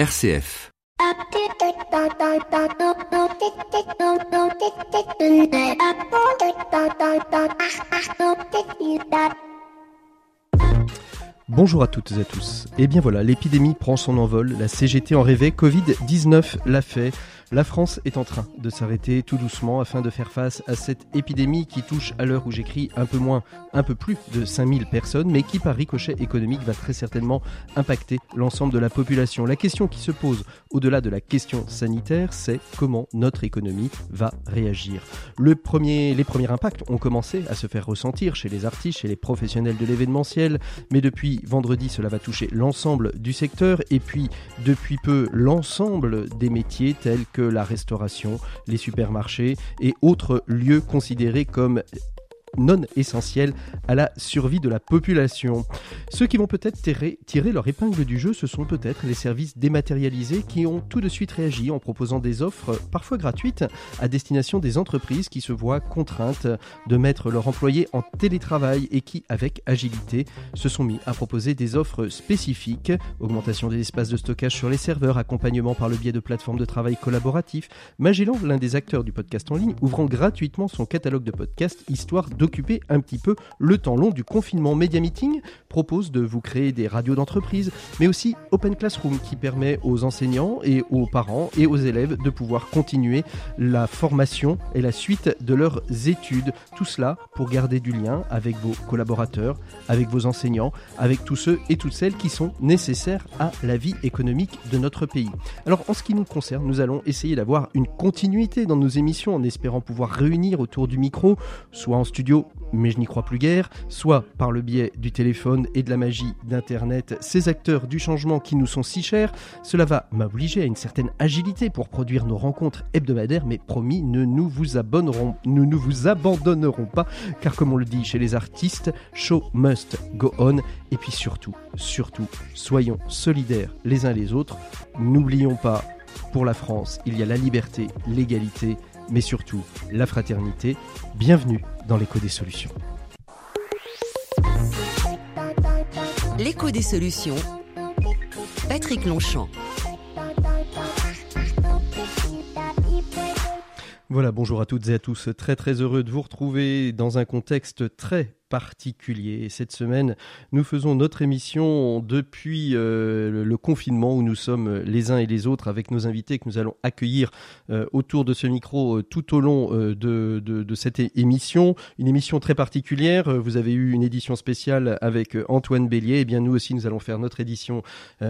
RCF. Bonjour à toutes et à tous. Et bien voilà, l'épidémie prend son envol, la CGT en rêvait, Covid-19 l'a fait. La France est en train de s'arrêter tout doucement afin de faire face à cette épidémie qui touche à l'heure où j'écris un peu moins, un peu plus de 5000 personnes, mais qui par ricochet économique va très certainement impacter l'ensemble de la population. La question qui se pose au-delà de la question sanitaire, c'est comment notre économie va réagir. Les premiers impacts ont commencé à se faire ressentir chez les artistes, chez les professionnels de l'événementiel, mais depuis vendredi, cela va toucher l'ensemble du secteur et puis depuis peu l'ensemble des métiers tels que la restauration, les supermarchés et autres lieux considérés comme non essentiels à la survie de la population. Ceux qui vont peut-être tirer, leur épingle du jeu, ce sont peut-être les services dématérialisés qui ont tout de suite réagi en proposant des offres parfois gratuites à destination des entreprises qui se voient contraintes de mettre leurs employés en télétravail et qui, avec agilité, se sont mis à proposer des offres spécifiques, augmentation des espaces de stockage sur les serveurs, accompagnement par le biais de plateformes de travail collaboratifs. Magellan, l'un des acteurs du podcast en ligne, ouvrant gratuitement son catalogue de podcasts, histoire d'occuper un petit peu le temps long du confinement. Media Meeting propose de vous créer des radios d'entreprise, mais aussi Open Classroom qui permet aux enseignants et aux parents et aux élèves de pouvoir continuer la formation et la suite de leurs études. Tout cela pour garder du lien avec vos collaborateurs, avec vos enseignants, avec tous ceux et toutes celles qui sont nécessaires à la vie économique de notre pays. Alors en ce qui nous concerne, nous allons essayer d'avoir une continuité dans nos émissions en espérant pouvoir réunir autour du micro, soit en studio mais je n'y crois plus guère, soit par le biais du téléphone et de la magie d'Internet, ces acteurs du changement qui nous sont si chers, cela va m'obliger à une certaine agilité pour produire nos rencontres hebdomadaires, mais promis, ne nous ne vous abandonnerons pas, car comme on le dit chez les artistes, show must go on, et puis surtout, surtout, soyons solidaires les uns les autres, n'oublions pas, pour la France, il y a la liberté, l'égalité, mais surtout la fraternité. Bienvenue dans l'écho des solutions. L'écho des solutions. Patrick Longchamp. Voilà, bonjour à toutes et à tous. Très très heureux de vous retrouver dans un contexte très particulier. cette semaine, nous faisons notre émission depuis euh, le confinement où nous sommes les uns et les autres avec nos invités que nous allons accueillir euh, autour de ce micro euh, tout au long de, cette émission. Une émission très particulière. Vous avez eu une édition spéciale avec Antoine Bélier. Eh bien nous aussi, nous allons faire notre édition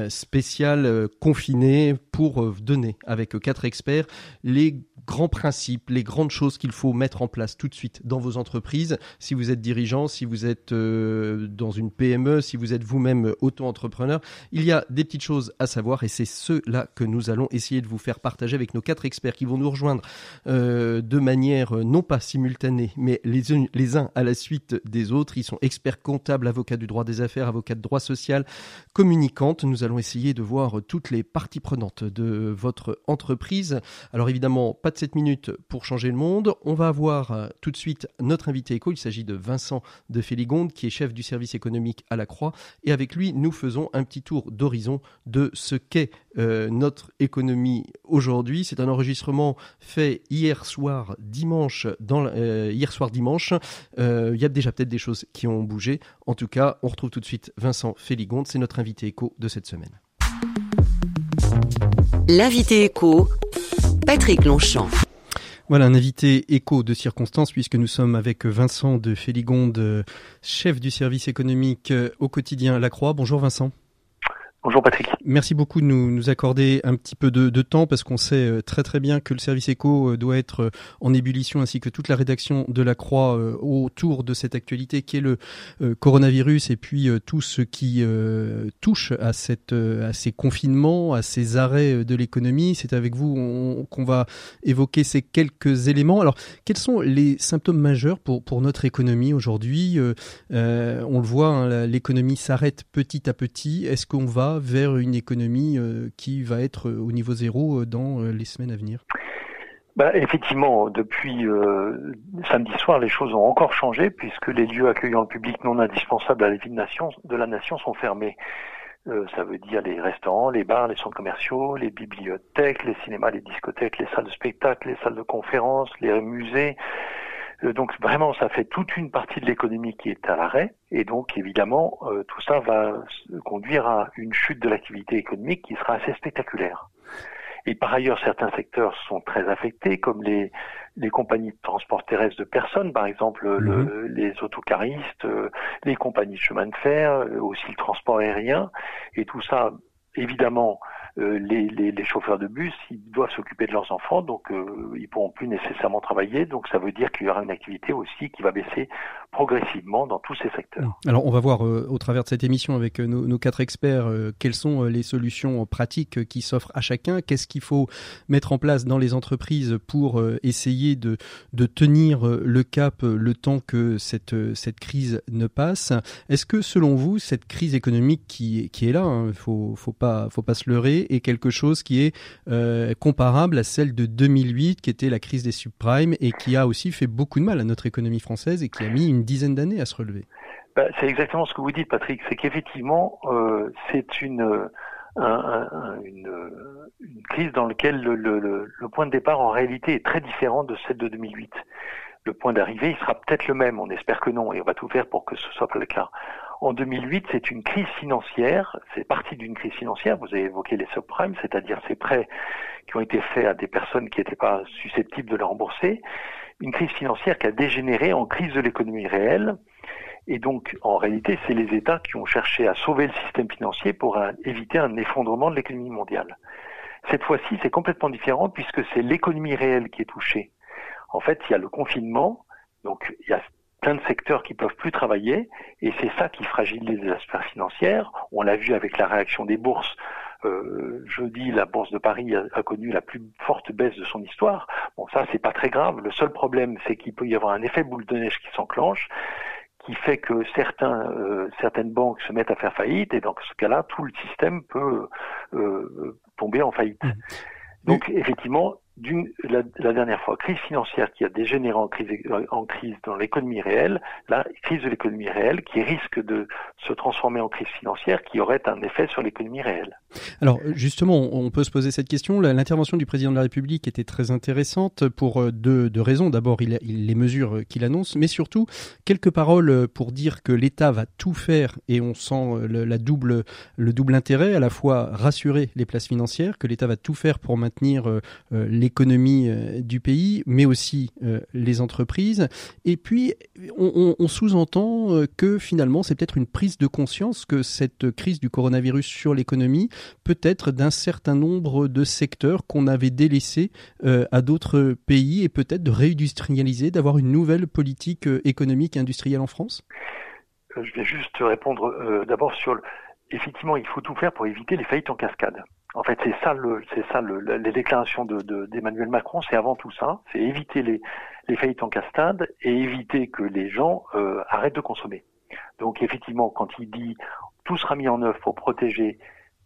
spéciale confinée pour donner avec quatre experts les grands principes, les grandes choses qu'il faut mettre en place tout de suite dans vos entreprises. Si vous êtes dirigeant, si vous êtes euh, dans une PME, si vous êtes vous-même auto-entrepreneur, il y a des petites choses à savoir et c'est cela que nous allons essayer de vous faire partager avec nos quatre experts qui vont nous rejoindre euh, de manière euh, non pas simultanée, mais les, les uns à la suite des autres. Ils sont experts comptables, avocats du droit des affaires, avocats de droit social, communicantes. Nous allons essayer de voir toutes les parties prenantes de votre entreprise. Alors évidemment, pas de 7 minutes pour changer le monde. On va avoir tout de suite notre invité éco. Il s'agit de Vincent de Féligonde, qui est chef du service économique à la Croix. Et avec lui, nous faisons un petit tour d'horizon de ce qu'est euh, notre économie aujourd'hui. C'est un enregistrement fait hier soir dimanche. Euh, hier soir dimanche, euh, il y a déjà peut-être des choses qui ont bougé. En tout cas, on retrouve tout de suite Vincent Féligonde. C'est notre invité éco de cette semaine. L'invité éco, Patrick Longchamp. Voilà un invité écho de circonstance puisque nous sommes avec Vincent de Féligonde, chef du service économique au quotidien La Croix. Bonjour Vincent. Bonjour Patrick. Merci beaucoup de nous, nous accorder un petit peu de, de, temps parce qu'on sait euh, très très bien que le service éco euh, doit être euh, en ébullition ainsi que toute la rédaction de la Croix autour de cette actualité qui est le coronavirus et puis tout ce qui touche à, cette, à ces confinements, à ces arrêts de l'économie. C'est avec vous qu'on va évoquer ces quelques éléments. Alors quels sont les symptômes majeurs pour, pour notre économie aujourd'hui? On le voit, hein, l'économie s'arrête petit à petit. Est-ce qu'on va vers une économie euh, qui va être euh, au niveau zéro euh, dans les semaines à venir bah, effectivement, depuis samedi soir, les choses ont encore changé puisque les lieux accueillant le public non indispensable à la vie de, nation, la nation sont fermés. Ça veut dire les restaurants, les bars, les centres commerciaux, les bibliothèques, les cinémas, les discothèques, les salles de spectacle, les salles de conférence, les musées. Euh, donc vraiment, ça fait toute une partie de l'économie qui est à l'arrêt. Et donc évidemment, euh, tout ça va conduire à une chute de l'activité économique qui sera assez spectaculaire. Et par ailleurs, certains secteurs sont très affectés, comme les, les compagnies de transport terrestre de personnes, par exemple le, mhm. les autocaristes, euh, les compagnies de chemin de fer, euh, aussi le transport aérien. Et tout ça, évidemment, euh, les, chauffeurs de bus, ils doivent s'occuper de leurs enfants, donc euh, ils pourront plus nécessairement travailler. Donc ça veut dire qu'il y aura une activité aussi qui va baisser progressivement dans tous ces secteurs. Alors on va voir euh, au travers de cette émission avec nos, nos quatre experts quelles sont les solutions pratiques qui s'offrent à chacun. Qu'est-ce qu'il faut mettre en place dans les entreprises pour essayer de, de tenir le cap le temps que cette, cette crise ne passe? Est-ce que selon vous, cette crise économique qui, qui est là, il hein, faut, faut pas, faut pas se leurrer, est quelque chose qui est euh, comparable à celle de 2008, qui était la crise des subprimes et qui a aussi fait beaucoup de mal à notre économie française et qui a mis une dizaine d'années à se relever. Bah, c'est exactement ce que vous dites, Patrick. C'est qu'effectivement, euh, c'est une, une, une, crise dans laquelle le, le, le, point de départ, en réalité, est très différent de celle de 2008. Le point d'arrivée, il sera peut-être le même. On espère que non, et on va tout faire pour que ce soit le cas. En 2008, c'est une crise financière, c'est parti d'une crise financière, vous avez évoqué les subprimes, c'est-à-dire ces prêts qui ont été faits à des personnes qui n'étaient pas susceptibles de les rembourser, une crise financière qui a dégénéré en crise de l'économie réelle, et donc, en réalité, c'est les États qui ont cherché à sauver le système financier pour éviter un effondrement de l'économie mondiale. Cette fois-ci, c'est complètement différent puisque c'est l'économie réelle qui est touchée. En fait, il y a le confinement, donc il y a plein de secteurs qui peuvent plus travailler et c'est ça qui fragilise les sphères financières. On l'a vu avec la réaction des bourses. Euh, jeudi, la bourse de Paris a, connu la plus forte baisse de son histoire. Bon, ça c'est pas très grave. Le seul problème, c'est qu'il peut y avoir un effet boule de neige qui s'enclenche qui fait que certains, euh, certaines banques se mettent à faire faillite et dans ce cas-là, tout le système peut euh, tomber en faillite. Mmh. Donc effectivement, la, dernière fois, crise financière qui a dégénéré en crise, dans l'économie réelle, la crise de l'économie réelle qui risque de se transformer en crise financière qui aurait un effet sur l'économie réelle. Alors justement, on peut se poser cette question. L'intervention du président de la République était très intéressante pour euh, deux, raisons. D'abord, les mesures qu'il annonce, mais surtout quelques paroles pour dire que l'État va tout faire et on sent le, la double, le double intérêt, à la fois rassurer les places financières, que l'État va tout faire pour maintenir euh, euh, les l'économie euh, du pays, mais aussi euh, les entreprises. Et puis, on, sous-entend euh, que finalement, c'est peut-être une prise de conscience que cette crise du coronavirus sur l'économie peut être d'un certain nombre de secteurs qu'on avait délaissés à d'autres pays et peut-être de réindustrialiser, d'avoir une nouvelle politique économique et industrielle en France Je vais juste répondre d'abord sur le... Effectivement, il faut tout faire pour éviter les faillites en cascade. En fait, c'est ça, le, c'est ça, le, les déclarations de, d'Emmanuel Macron, c'est avant tout ça, c'est éviter les, les faillites en cascade et éviter que les gens euh, arrêtent de consommer. Donc, effectivement, quand il dit tout sera mis en œuvre pour protéger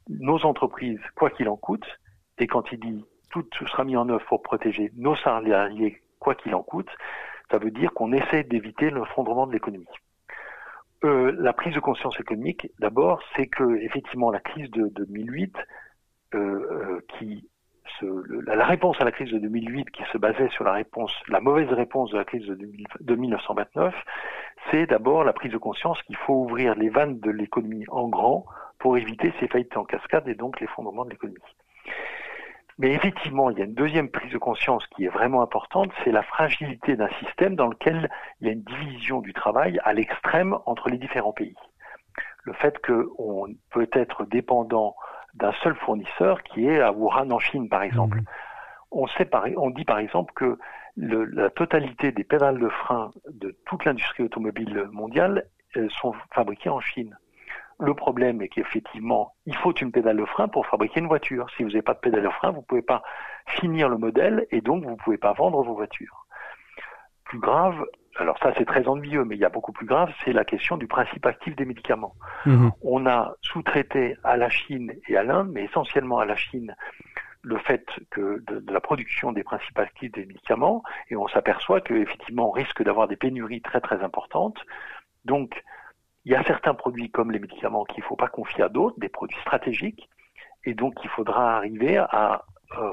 nos entreprises, quoi qu'il en coûte, et quand il dit tout, sera mis en œuvre pour protéger nos salariés, quoi qu'il en coûte, ça veut dire qu'on essaie d'éviter le fondement de l'économie. Euh, la prise de conscience économique, d'abord, c'est que effectivement la crise de 2008 euh, euh, qui la réponse à la crise de 2008 qui se basait sur la réponse, la mauvaise réponse de la crise de 1929, c'est d'abord la prise de conscience qu'il faut ouvrir les vannes de l'économie en grand pour éviter ces faillites en cascade et donc l'effondrement de l'économie. Mais effectivement, il y a une deuxième prise de conscience qui est vraiment importante, c'est la fragilité d'un système dans lequel il y a une division du travail à l'extrême entre les différents pays. Le fait qu'on peut être dépendant d'un seul fournisseur qui est à Wuhan en Chine, par exemple. Mhm. On, sait on dit par exemple que le, la totalité des pédales de frein de toute l'industrie automobile mondiale sont fabriquées en Chine. Le problème est qu'effectivement, il faut une pédale de frein pour fabriquer une voiture. Si vous n'avez pas de pédale de frein, vous ne pouvez pas finir le modèle et donc vous ne pouvez pas vendre vos voitures. Plus grave, alors ça c'est très ennuyeux, mais il y a beaucoup plus grave, c'est la question du principe actif des médicaments. Mhm. On a sous-traité à la Chine et à l'Inde, mais essentiellement à la Chine, le fait que de, la production des principes actifs des médicaments, et on s'aperçoit qu'effectivement on risque d'avoir des pénuries très très importantes. Donc il y a certains produits comme les médicaments qu'il ne faut pas confier à d'autres, des produits stratégiques, et donc il faudra arriver à euh,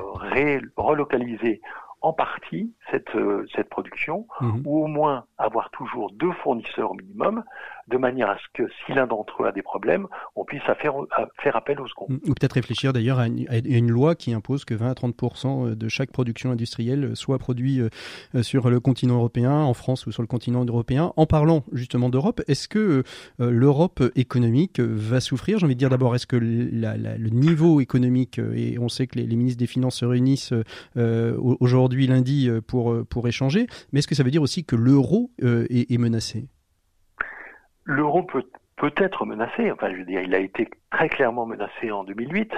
relocaliser en partie cette, euh, cette production, mhm. ou au moins avoir toujours deux fournisseurs au minimum, de manière à ce que si l'un d'entre eux a des problèmes, on puisse faire, faire appel au second. Ou peut-être réfléchir d'ailleurs à, une loi qui impose que 20 à 30 euh, de chaque production industrielle soit produit euh, sur le continent européen, en France ou sur le continent européen. En parlant justement d'Europe, est-ce que l'Europe économique va souffrir? J'ai envie de dire d'abord, est-ce que le niveau économique, et on sait que les, les ministres des Finances se réunissent aujourd'hui, aujourd'hui lundi euh, pour, euh, pour échanger, mais est-ce que ça veut dire aussi que l'euro euh, est, menacé? L'euro peut peut être menacé, enfin je veux dire, il a été très clairement menacé en 2008.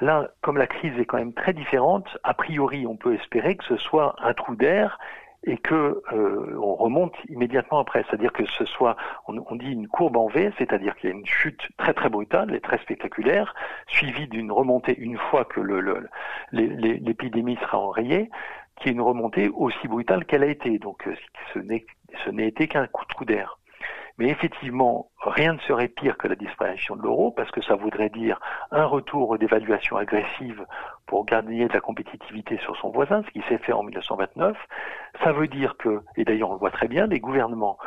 Là, comme la crise est quand même très différente, a priori on peut espérer que ce soit un trou d'air et que on remonte immédiatement après. C'est-à-dire que ce soit, on, dit une courbe en V, c'est-à-dire qu'il y a une chute très très brutale et très spectaculaire, suivie d'une remontée une fois que l'épidémie sera enrayée, qui est une remontée aussi brutale qu'elle a été. Donc euh, ce n'est été qu'un coup de trou d'air. Mais effectivement, rien ne serait pire que la disparition de l'euro, parce que ça voudrait dire un retour d'évaluation agressive pour gagner de la compétitivité sur son voisin, ce qui s'est fait en 1929. Ça veut dire que, et d'ailleurs on le voit très bien, les gouvernements,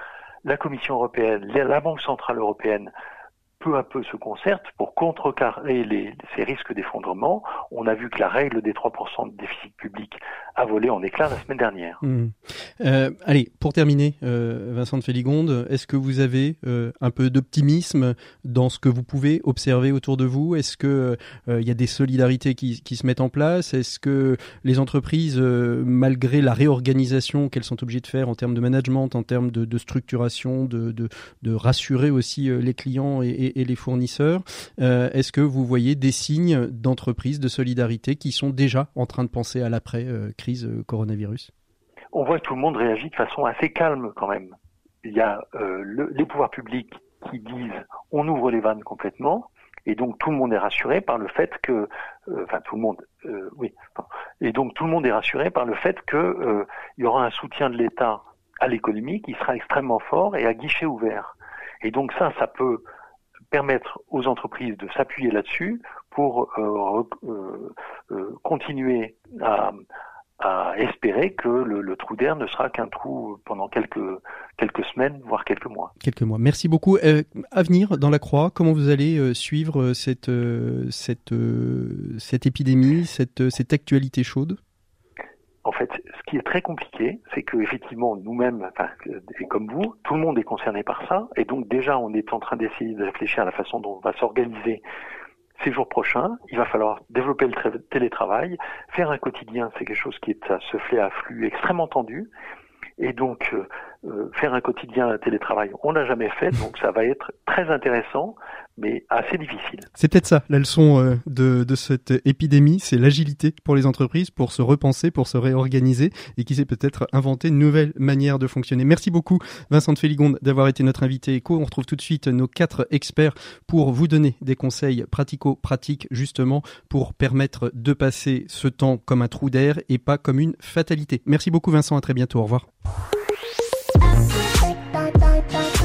la Commission européenne, la Banque centrale européenne peu à peu se concertent pour contrecarrer ces risques d'effondrement. On a vu que la règle des 3% de déficit public a volé en éclat la semaine dernière. Mmh. Euh, allez, pour terminer, euh, Vincent de Féligonde, est-ce que vous avez euh, un peu d'optimisme dans ce que vous pouvez observer autour de vous? Est-ce qu'il il y a des solidarités qui, se mettent en place? Est-ce que les entreprises, malgré la réorganisation qu'elles sont obligées de faire en termes de management, en termes de, structuration, de, rassurer aussi les clients et, les fournisseurs. Euh, est-ce que vous voyez des signes d'entreprise, de solidarité qui sont déjà en train de penser à l'après-crise euh, coronavirus? On voit que tout le monde réagit de façon assez calme quand même. Il y a euh, les pouvoirs publics qui disent on ouvre les vannes complètement. Et donc tout le monde est rassuré par le fait que, enfin tout le monde, oui, et donc tout le monde est rassuré par le fait que y aura un soutien de l'État à l'économie qui sera extrêmement fort et à guichet ouvert. Et donc ça, ça peut permettre aux entreprises de s'appuyer là-dessus pour euh, euh, euh, continuer à, espérer que le, trou d'air ne sera qu'un trou pendant quelques, quelques semaines, voire quelques mois. Quelques mois. Merci beaucoup. à venir dans la Croix, comment vous allez suivre cette, cette, cette épidémie, cette, cette actualité chaude? En fait, ce qui est très compliqué, c'est que effectivement, nous-mêmes, enfin, et comme vous, tout le monde est concerné par ça, et donc déjà, on est en train d'essayer de réfléchir à la façon dont on va s'organiser ces jours prochains. Il va falloir développer le télétravail, faire un quotidien, c'est quelque chose qui est à se fait à flux extrêmement tendu, et donc euh, euh, faire un quotidien télétravail, on n'a jamais fait, donc ça va être très intéressant, mais assez difficile. C'est peut-être ça, la leçon euh, de, de cette épidémie, c'est l'agilité pour les entreprises, pour se repenser, pour se réorganiser, et qui sait peut-être inventer une nouvelle manière de fonctionner. Merci beaucoup, Vincent de Féligonde, d'avoir été notre invité éco. On retrouve tout de suite nos quatre experts pour vous donner des conseils pratico-pratiques, justement, pour permettre de passer ce temps comme un trou d'air et pas comme une fatalité. Merci beaucoup, Vincent, à très bientôt. Au revoir.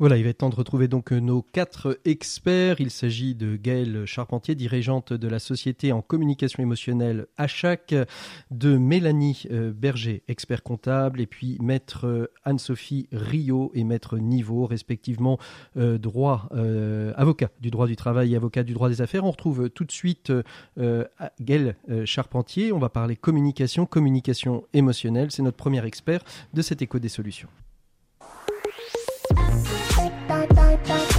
Voilà, il va être temps de retrouver donc euh, nos quatre experts. Il s'agit de Gaëlle Charpentier, dirigeante de la société en communication émotionnelle chaque de Mélanie euh, Berger, expert comptable, et puis maître euh, Anne-Sophie Rio et maître Niveau, respectivement droit avocat du droit du travail et avocat du droit des affaires. On retrouve tout de suite Gaëlle Charpentier. On va parler communication, communication émotionnelle. C'est notre premier expert de cet écho des solutions.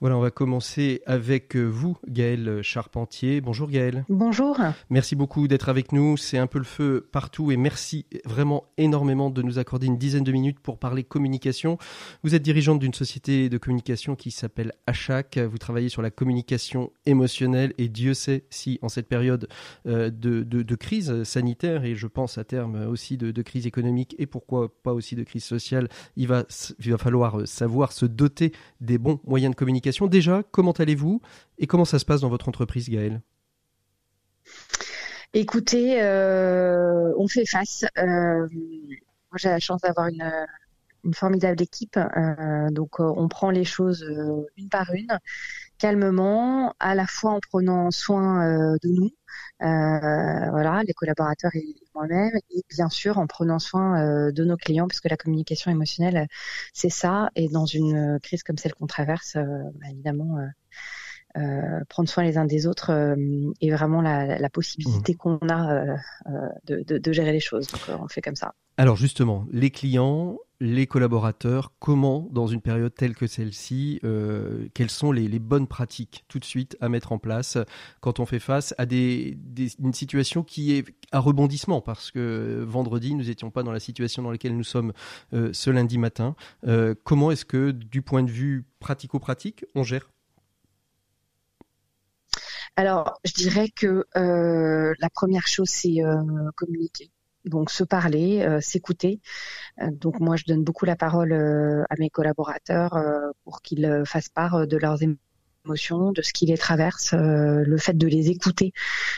Voilà, on va commencer avec vous, Gaël Charpentier. Bonjour Gaël. Bonjour. Merci beaucoup d'être avec nous. C'est un peu le feu partout et merci vraiment énormément de nous accorder une dizaine de minutes pour parler communication. Vous êtes dirigeante d'une société de communication qui s'appelle Achac. Vous travaillez sur la communication émotionnelle et Dieu sait si en cette période euh, de, crise sanitaire et je pense à terme aussi de, crise économique et pourquoi pas aussi de crise sociale, il va, il va falloir savoir se doter des bons moyens de communication Déjà, comment allez-vous et comment ça se passe dans votre entreprise, Gaëlle? Écoutez, euh, on fait face. Euh, j'ai la chance d'avoir une, formidable équipe. Euh, donc, on prend les choses une par une, calmement, à la fois en prenant soin de nous, voilà, les collaborateurs et moi-même, et bien sûr en prenant soin de nos clients, puisque la communication émotionnelle, c'est ça. Et dans une crise comme celle qu'on traverse, bah, évidemment euh, prendre soin les uns des autres euh, est vraiment la, possibilité mmh. qu'on a euh, de, gérer les choses. Donc on fait comme ça. Alors justement, les clients, les collaborateurs, comment dans une période telle que celle-ci, quelles sont les, bonnes pratiques tout de suite à mettre en place quand on fait face à des, une situation qui est à rebondissement? Parce que vendredi nous n'étions pas dans la situation dans laquelle nous sommes ce lundi matin. comment est-ce que du point de vue pratico-pratique, on gère alors, je dirais que euh, la première chose, c'est euh, communiquer. Donc, se parler, euh, s'écouter. donc, moi, je donne beaucoup la parole à mes collaborateurs pour qu'ils fassent part de leurs émotions, de ce qui les traverse, le fait de les écouter.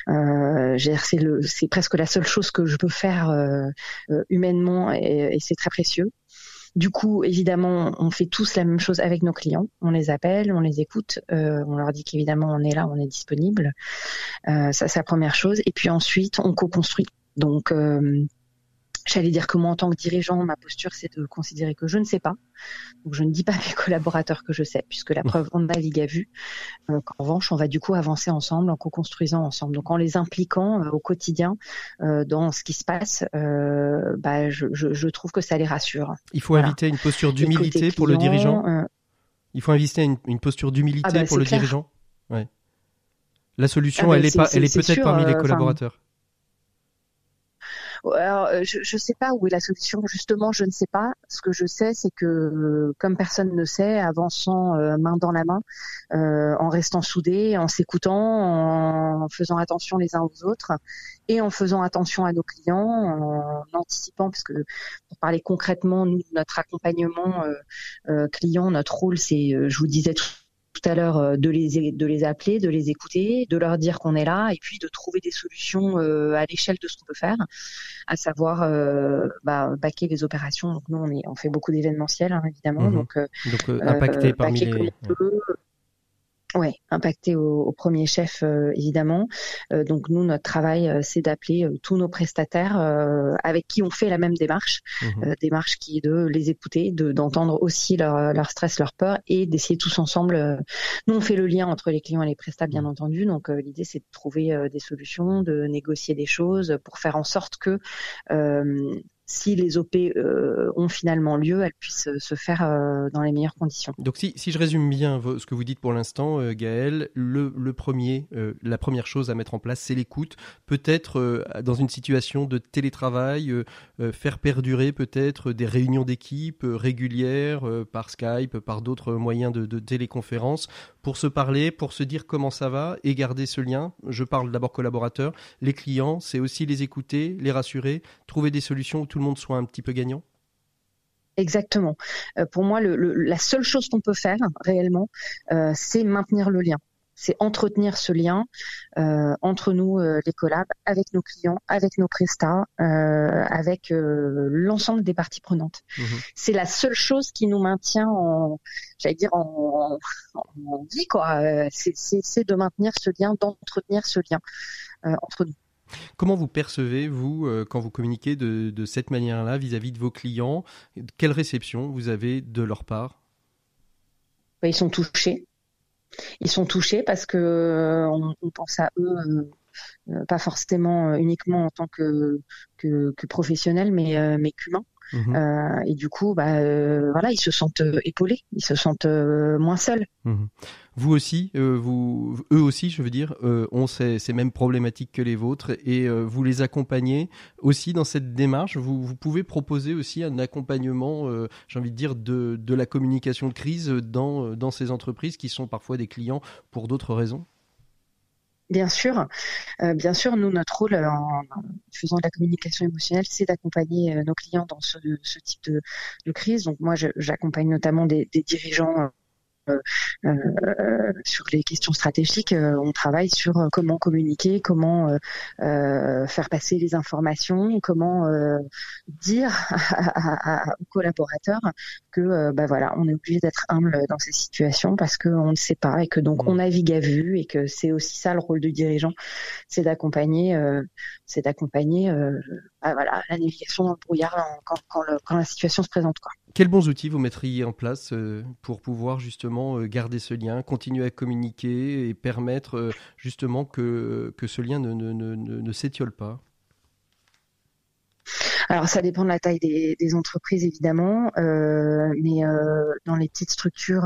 c'est presque la seule chose que je peux faire humainement et c'est très précieux. Du coup, évidemment, on fait tous la même chose avec nos clients. On les appelle, on les écoute, euh, on leur dit qu'évidemment on est là, on est disponible. Euh, ça, c'est la première chose. Et puis ensuite, on co-construit. Donc, euh, J'allais dire que moi, en tant que dirigeant, ma posture, c'est de considérer que je ne sais pas. Donc, je ne dis pas à mes collaborateurs que je sais, puisque la preuve, on navigue à vue. Euh, en revanche, on va du coup avancer ensemble, en co-construisant ensemble. Donc, en les impliquant euh, au quotidien euh, dans ce qui se passe, bah, je, trouve que ça les rassure. Il faut inviter une posture d'humilité pour le dirigeant. Il faut inviter une, une posture d'humilité ah bah, pour le dirigeant. Ouais. La solution, ah bah, elle est, pas, elle est, peut-être parmi les collaborateurs. Alors, euh, je ne sais pas où est la solution. Justement, je ne sais pas. Ce que je sais, c'est que euh, comme personne ne sait, avançant euh, main dans la main, en restant soudés, en s'écoutant, en faisant attention les uns aux autres et en faisant attention à nos clients, en anticipant, parce que pour parler concrètement, nous, notre accompagnement client, notre rôle, c'est, je vous disais tout tout à l'heure euh, de les de les appeler, de les écouter, de leur dire qu'on est là et puis de trouver des solutions euh, à l'échelle de ce qu'on peut faire, à savoir euh, bah, baquer les opérations. Donc nous on, est, on fait beaucoup d'événementiels hein, évidemment, mmh donc, donc impacter parmi les oui, impacté au, premier chef euh, évidemment. Euh, donc nous, notre travail, euh, c'est d'appeler tous nos prestataires avec qui on fait la même démarche, mmh démarche qui est de les écouter, de d'entendre aussi leur, leur stress, leur peur et d'essayer tous ensemble. nous, on fait le lien entre les clients et les prestataires, bien mmh. entendu. Donc l'idée, c'est de trouver des solutions, de négocier des choses pour faire en sorte que si les OP euh, ont finalement lieu, elles puissent se faire euh, dans les meilleures conditions. Donc si, je résume bien ce que vous dites pour l'instant, euh, Gaël, le, premier, la première chose à mettre en place, c'est l'écoute. Peut-être dans une situation de télétravail, faire perdurer peut-être des réunions d'équipe régulières par Skype, par d'autres moyens de, téléconférence, pour se parler, pour se dire comment ça va et garder ce lien. Je parle d'abord collaborateurs, les clients, c'est aussi les écouter, les rassurer, trouver des solutions le monde soit un petit peu gagnant? Exactement. Euh, pour moi, la seule chose qu'on peut faire réellement, euh, c'est maintenir le lien. C'est entretenir ce lien euh, entre nous, les collabs, avec nos clients, avec nos prestats, avec l'ensemble des parties prenantes. Mmh c'est la seule chose qui nous maintient en, j'allais dire en, en vie, quoi. c'est de maintenir ce lien, d'entretenir ce lien entre nous. Comment vous percevez, vous, euh, quand vous communiquez de, cette manière-là vis-à-vis de vos clients? Quelle réception vous avez de leur part? Bah, Ils sont touchés. Ils sont touchés parce que euh, on, pense à eux, euh, pas forcément uniquement en tant que, que, professionnels, mais, mais qu'humains. Mhm. Euh, et du coup, bah, euh, voilà, ils se sentent épaulés, ils se sentent moins seuls. Mhm. Vous aussi, vous, eux aussi, je veux dire, ont ces, mêmes problématiques que les vôtres et vous les accompagnez aussi dans cette démarche. Vous, pouvez proposer aussi un accompagnement, j'ai envie de dire, de, de, la communication de crise dans, dans ces entreprises qui sont parfois des clients pour d'autres raisons? Bien sûr, euh, bien sûr, nous notre rôle en, faisant de la communication émotionnelle, c'est d'accompagner euh, nos clients dans ce, type de, crise. Donc moi, j'accompagne notamment des, dirigeants euh, euh, sur les questions stratégiques, euh, on travaille sur comment communiquer, comment faire passer les informations, comment dire aux collaborateurs que bah voilà, on est obligé d'être humble dans ces situations parce qu'on ne sait pas et que donc on navigue à vue et que c'est aussi ça le rôle du dirigeant, c'est d'accompagner, c'est d'accompagner bah voilà la navigation dans le brouillard quand, quand la situation se présente quoi. Quels bons outils vous mettriez en place euh, pour pouvoir justement euh, garder ce lien, continuer à communiquer et permettre euh, justement que, ce lien ne, s'étiole pas? Alors ça dépend de la taille des, entreprises évidemment, mais dans les petites structures,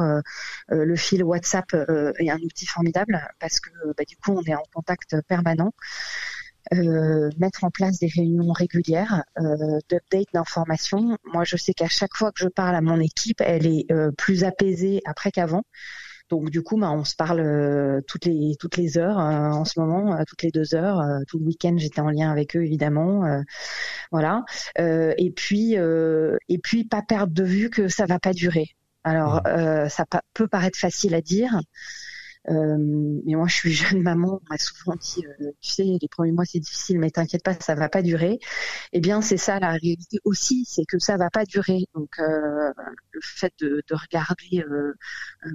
le fil WhatsApp est un outil formidable parce que bah, du coup on est en contact permanent. Euh, mettre en place des réunions régulières euh, d'update d'informations. Moi, je sais qu'à chaque fois que je parle à mon équipe, elle est euh, plus apaisée après qu'avant. Donc du coup, bah, on se parle euh, toutes les toutes les heures en ce moment, toutes les deux heures. tout le week-end, j'étais en lien avec eux évidemment. voilà. et puis et puis pas perdre de vue que ça va pas durer. Alors mmh. ça peut paraître facile à dire. Euh, mais moi, je suis jeune maman. On m'a souvent dit, euh, tu sais, les premiers mois c'est difficile, mais t'inquiète pas, ça va pas durer. Eh bien, c'est ça la réalité aussi, c'est que ça va pas durer. Donc, euh, le fait de, de regarder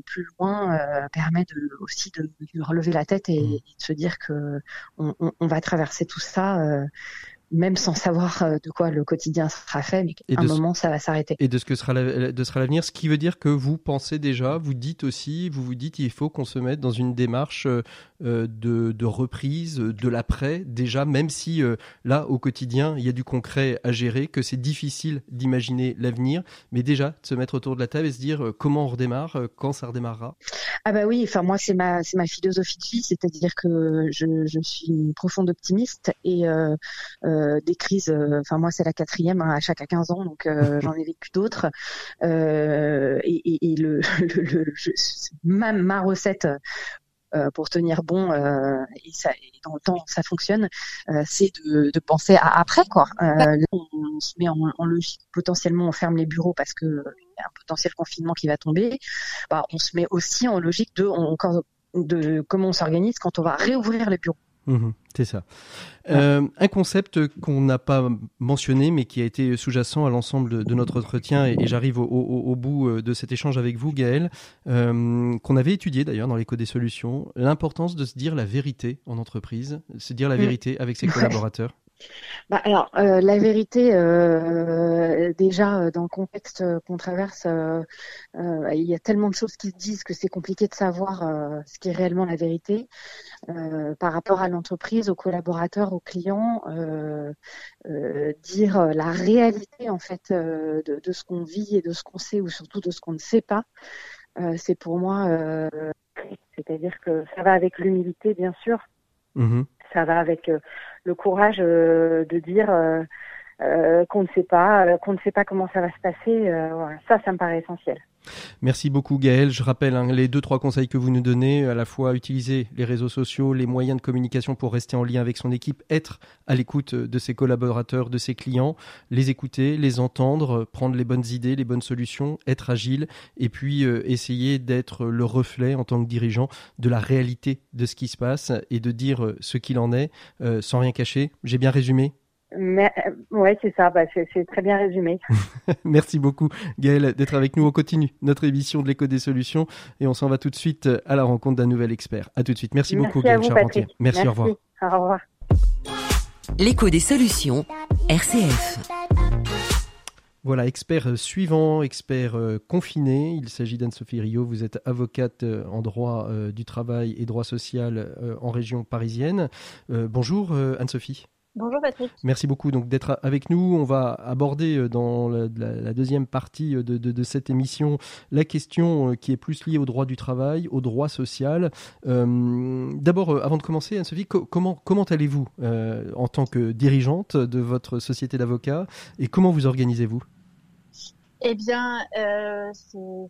plus loin permet de, aussi de, de, relever la tête et, mmh. et, de se dire que on, on, on va traverser tout ça même sans savoir euh, de quoi le quotidien sera fait, mais à un moment, ça va s'arrêter. Et de ce que sera l'avenir, ce qui veut dire que vous pensez déjà, vous dites aussi, vous vous dites, il faut qu'on se mette dans une démarche euh, euh, de, reprise de l'après, déjà, même si là, au quotidien, il y a du concret à gérer, que c'est difficile d'imaginer l'avenir, mais déjà, de se mettre autour de la table et se dire comment on redémarre, quand ça redémarrera. Ah bah oui, enfin moi, c'est ma, ma philosophie de vie, c'est-à-dire que je, je, suis une profonde optimiste et euh, des crises. Euh, enfin moi c'est la quatrième hein, à chaque 15 ans, donc euh, j'en ai vécu d'autres. et, le, ma, ma recette pour tenir bon et, ça, dans le temps ça fonctionne, c'est de, penser à après quoi. on, se met en, logique potentiellement on ferme les bureaux parce que y a un potentiel confinement qui va tomber. Bah, on se met aussi en logique de, de comment on s'organise quand on va réouvrir les bureaux. Mmh c'est ça. Euh, un concept qu'on n'a pas mentionné, mais qui a été sous-jacent à l'ensemble de, notre entretien, et, j'arrive au, bout euh, de cet échange avec vous, Gaël, euh, qu'on avait étudié d'ailleurs dans l'écho des solutions, l'importance de se dire la vérité en entreprise, se dire la mmh. vérité avec ses collaborateurs. Bah, alors, euh, la vérité, euh, déjà euh, dans le contexte qu'on traverse, il y a tellement de choses qui se disent que c'est compliqué de savoir ce qui est réellement la vérité par rapport à l'entreprise, aux collaborateurs, aux clients. dire la réalité en fait de, ce qu'on vit et de ce qu'on sait ou surtout de ce qu'on ne sait pas, c'est pour moi, c'est-à-dire que ça va avec l'humilité bien sûr. Mmh ça va avec le courage euh, de dire euh, euh, qu'on ne sait pas, qu'on ne sait pas comment ça va se passer. Ça, ça me paraît essentiel. Merci beaucoup Gaël. Je rappelle hein, les deux trois conseils que vous nous donnez, à la fois utiliser les réseaux sociaux, les moyens de communication pour rester en lien avec son équipe, être à l'écoute de ses collaborateurs, de ses clients, les écouter, les entendre, prendre les bonnes idées, les bonnes solutions, être agile et puis essayer d'être le reflet en tant que dirigeant de la réalité de ce qui se passe et de dire ce qu'il en est sans rien cacher. J'ai bien résumé mais, euh, c'est ça, bah, c'est très bien résumé. Merci beaucoup Gaël d'être avec nous. On continue notre émission de l'écho des solutions et on s'en va tout de suite à la rencontre d'un nouvel expert. À tout de suite. Merci, beaucoup Gaël Charpentier. Merci, au revoir. Au revoir. L'écho des solutions, RCF. Voilà, expert suivant, expert euh, confiné. Il s'agit d'Anne-Sophie Rio. Vous êtes avocate euh, en droit du travail et droit social en région parisienne. bonjour Anne-Sophie. Bonjour Patrick. Merci beaucoup donc d'être avec nous. On va aborder euh, dans la, deuxième partie euh, de, cette émission la question euh, qui est plus liée au droit du travail, au droit social. D'abord, avant de commencer, Anne-Sophie, comment, comment allez-vous en tant que dirigeante de votre société d'avocats et comment vous organisez-vous? Eh bien, euh,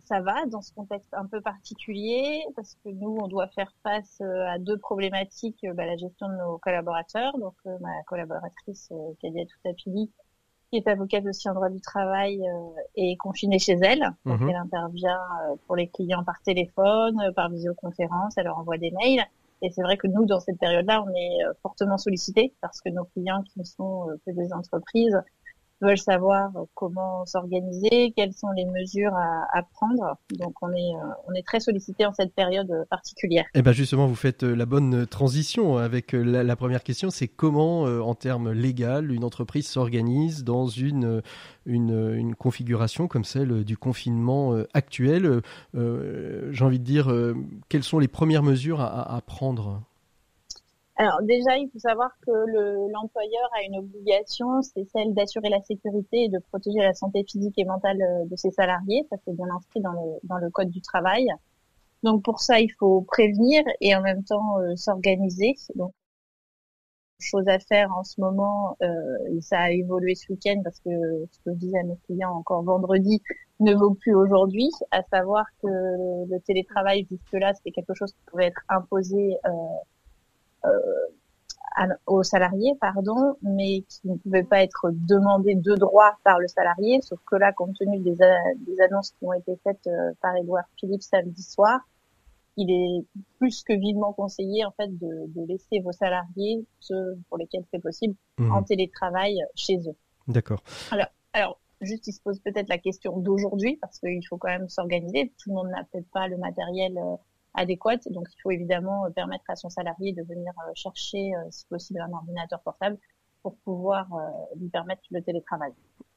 ça va dans ce contexte un peu particulier parce que nous, on doit faire face euh, à deux problématiques. Euh, bah, la gestion de nos collaborateurs. Donc, euh, ma collaboratrice euh, Kadia Toutapili, qui est avocate aussi en droit du travail, est confinée chez elle. Donc, mhm. elle intervient pour les clients par téléphone, par visioconférence. Elle leur envoie des mails. Et c'est vrai que nous, dans cette période-là, on est fortement sollicités parce que nos clients, qui ne sont que des entreprises, veulent savoir comment s'organiser, quelles sont les mesures à, prendre. Donc on est euh, on est très sollicité en cette période particulière. Et eh ben justement, vous faites euh, la bonne transition avec euh, la, première question, c'est comment, en termes légal, une entreprise s'organise dans une, une, configuration comme celle du confinement actuel. Euh, J'ai envie de dire, quelles sont les premières mesures à prendre? Alors déjà, il faut savoir que l'employeur a une obligation, c'est celle d'assurer la sécurité et de protéger la santé physique et mentale euh, de ses salariés. Ça c'est bien inscrit dans le, dans le code du travail. Donc pour ça, il faut prévenir et en même temps euh, s'organiser. Donc chose à faire en ce moment, euh, et ça a évolué ce week-end parce que ce que je disais à mes clients encore vendredi ne vaut plus aujourd'hui, à savoir que le télétravail jusque-là, c'était quelque chose qui pouvait être imposé euh, aux salariés, pardon, mais qui ne pouvait pas être demandé de droit par le salarié, sauf que là, compte tenu des, des annonces qui ont été faites euh, par Edouard Philippe samedi soir, il est plus que vivement conseillé en fait de, de laisser vos salariés, ceux pour lesquels c'est possible, mmh. en télétravail chez eux. D'accord. Alors, alors, juste il se pose peut-être la question d'aujourd'hui parce qu'il faut quand même s'organiser. Tout le monde n'a peut-être pas le matériel euh, adéquate. Donc, il faut évidemment euh, permettre à son salarié de venir euh, chercher, euh, si possible, un ordinateur portable pour pouvoir lui permettre le télétravail.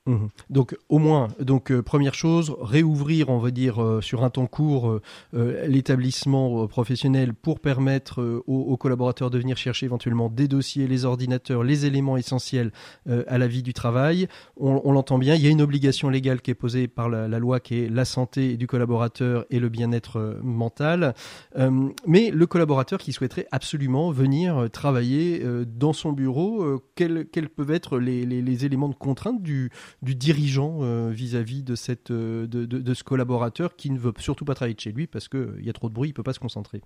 Mmh. Donc au moins, donc euh, première chose, réouvrir, on va dire euh, sur un temps court, euh, l'établissement professionnel pour permettre aux, collaborateurs de venir chercher éventuellement des dossiers, les ordinateurs, les éléments essentiels à la vie du travail. On, l'entend bien, il y a une obligation légale qui est posée par la, loi, qui est la santé du collaborateur et le bien-être mental. mais le collaborateur qui souhaiterait absolument venir travailler dans son bureau, quels, peuvent être les éléments de contrainte du du dirigeant euh, vis-à-vis de, cette, euh, de, de, ce collaborateur qui ne veut surtout pas travailler de chez lui parce qu'il y a trop de bruit, il ne peut pas se concentrer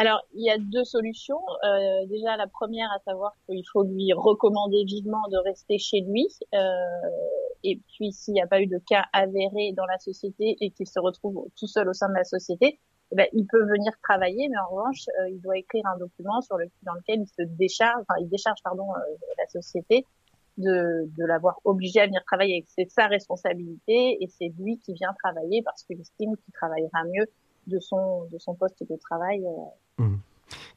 alors, il y a deux solutions. Euh, déjà, la première, à savoir qu'il faut lui recommander vivement de rester chez lui. Euh, et puis, s'il n'y a pas eu de cas avérés dans la société et qu'il se retrouve tout seul au sein de la société, eh ben, il peut venir travailler, mais en revanche, euh, il doit écrire un document sur le, dans lequel il se décharge, enfin, il décharge pardon la société de, de l'avoir obligé à venir travailler. C'est sa responsabilité et c'est lui qui vient travailler parce qu'il estime qu'il travaillera mieux de son, de son poste de travail. Euh, mmh.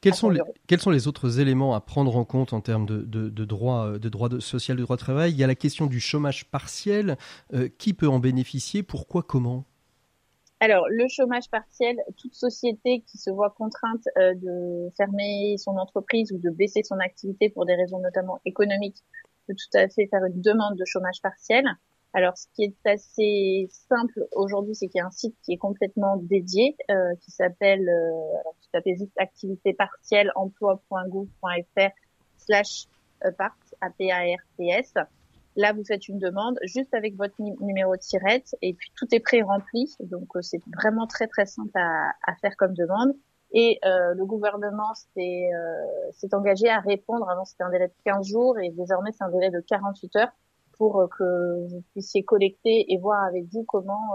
Quels sont, les, quels sont les autres éléments à prendre en compte en termes de, de, de droit, de droit social, de droit de travail? Il y a la question du chômage partiel. Euh, qui peut en bénéficier? Pourquoi? Comment? Alors, le chômage partiel, toute société qui se voit contrainte euh, de fermer son entreprise ou de baisser son activité pour des raisons notamment économiques peut tout à fait faire une demande de chômage partiel. Alors, ce qui est assez simple aujourd'hui, c'est qu'il y a un site qui est complètement dédié, euh, qui s'appelle, euh, tu activité partielle emploi.gouv.fr slash euh, part, A-P-A-R-T-S. Là, vous faites une demande juste avec votre numéro de tirette et puis tout est pré-rempli. Donc, euh, c'est vraiment très, très simple à faire comme demande. Et euh, le gouvernement s'est euh, engagé à répondre. Avant, c'était un délai de 15 jours et désormais, c'est un délai de 48 heures pour euh, que vous puissiez collecter et voir avec vous comment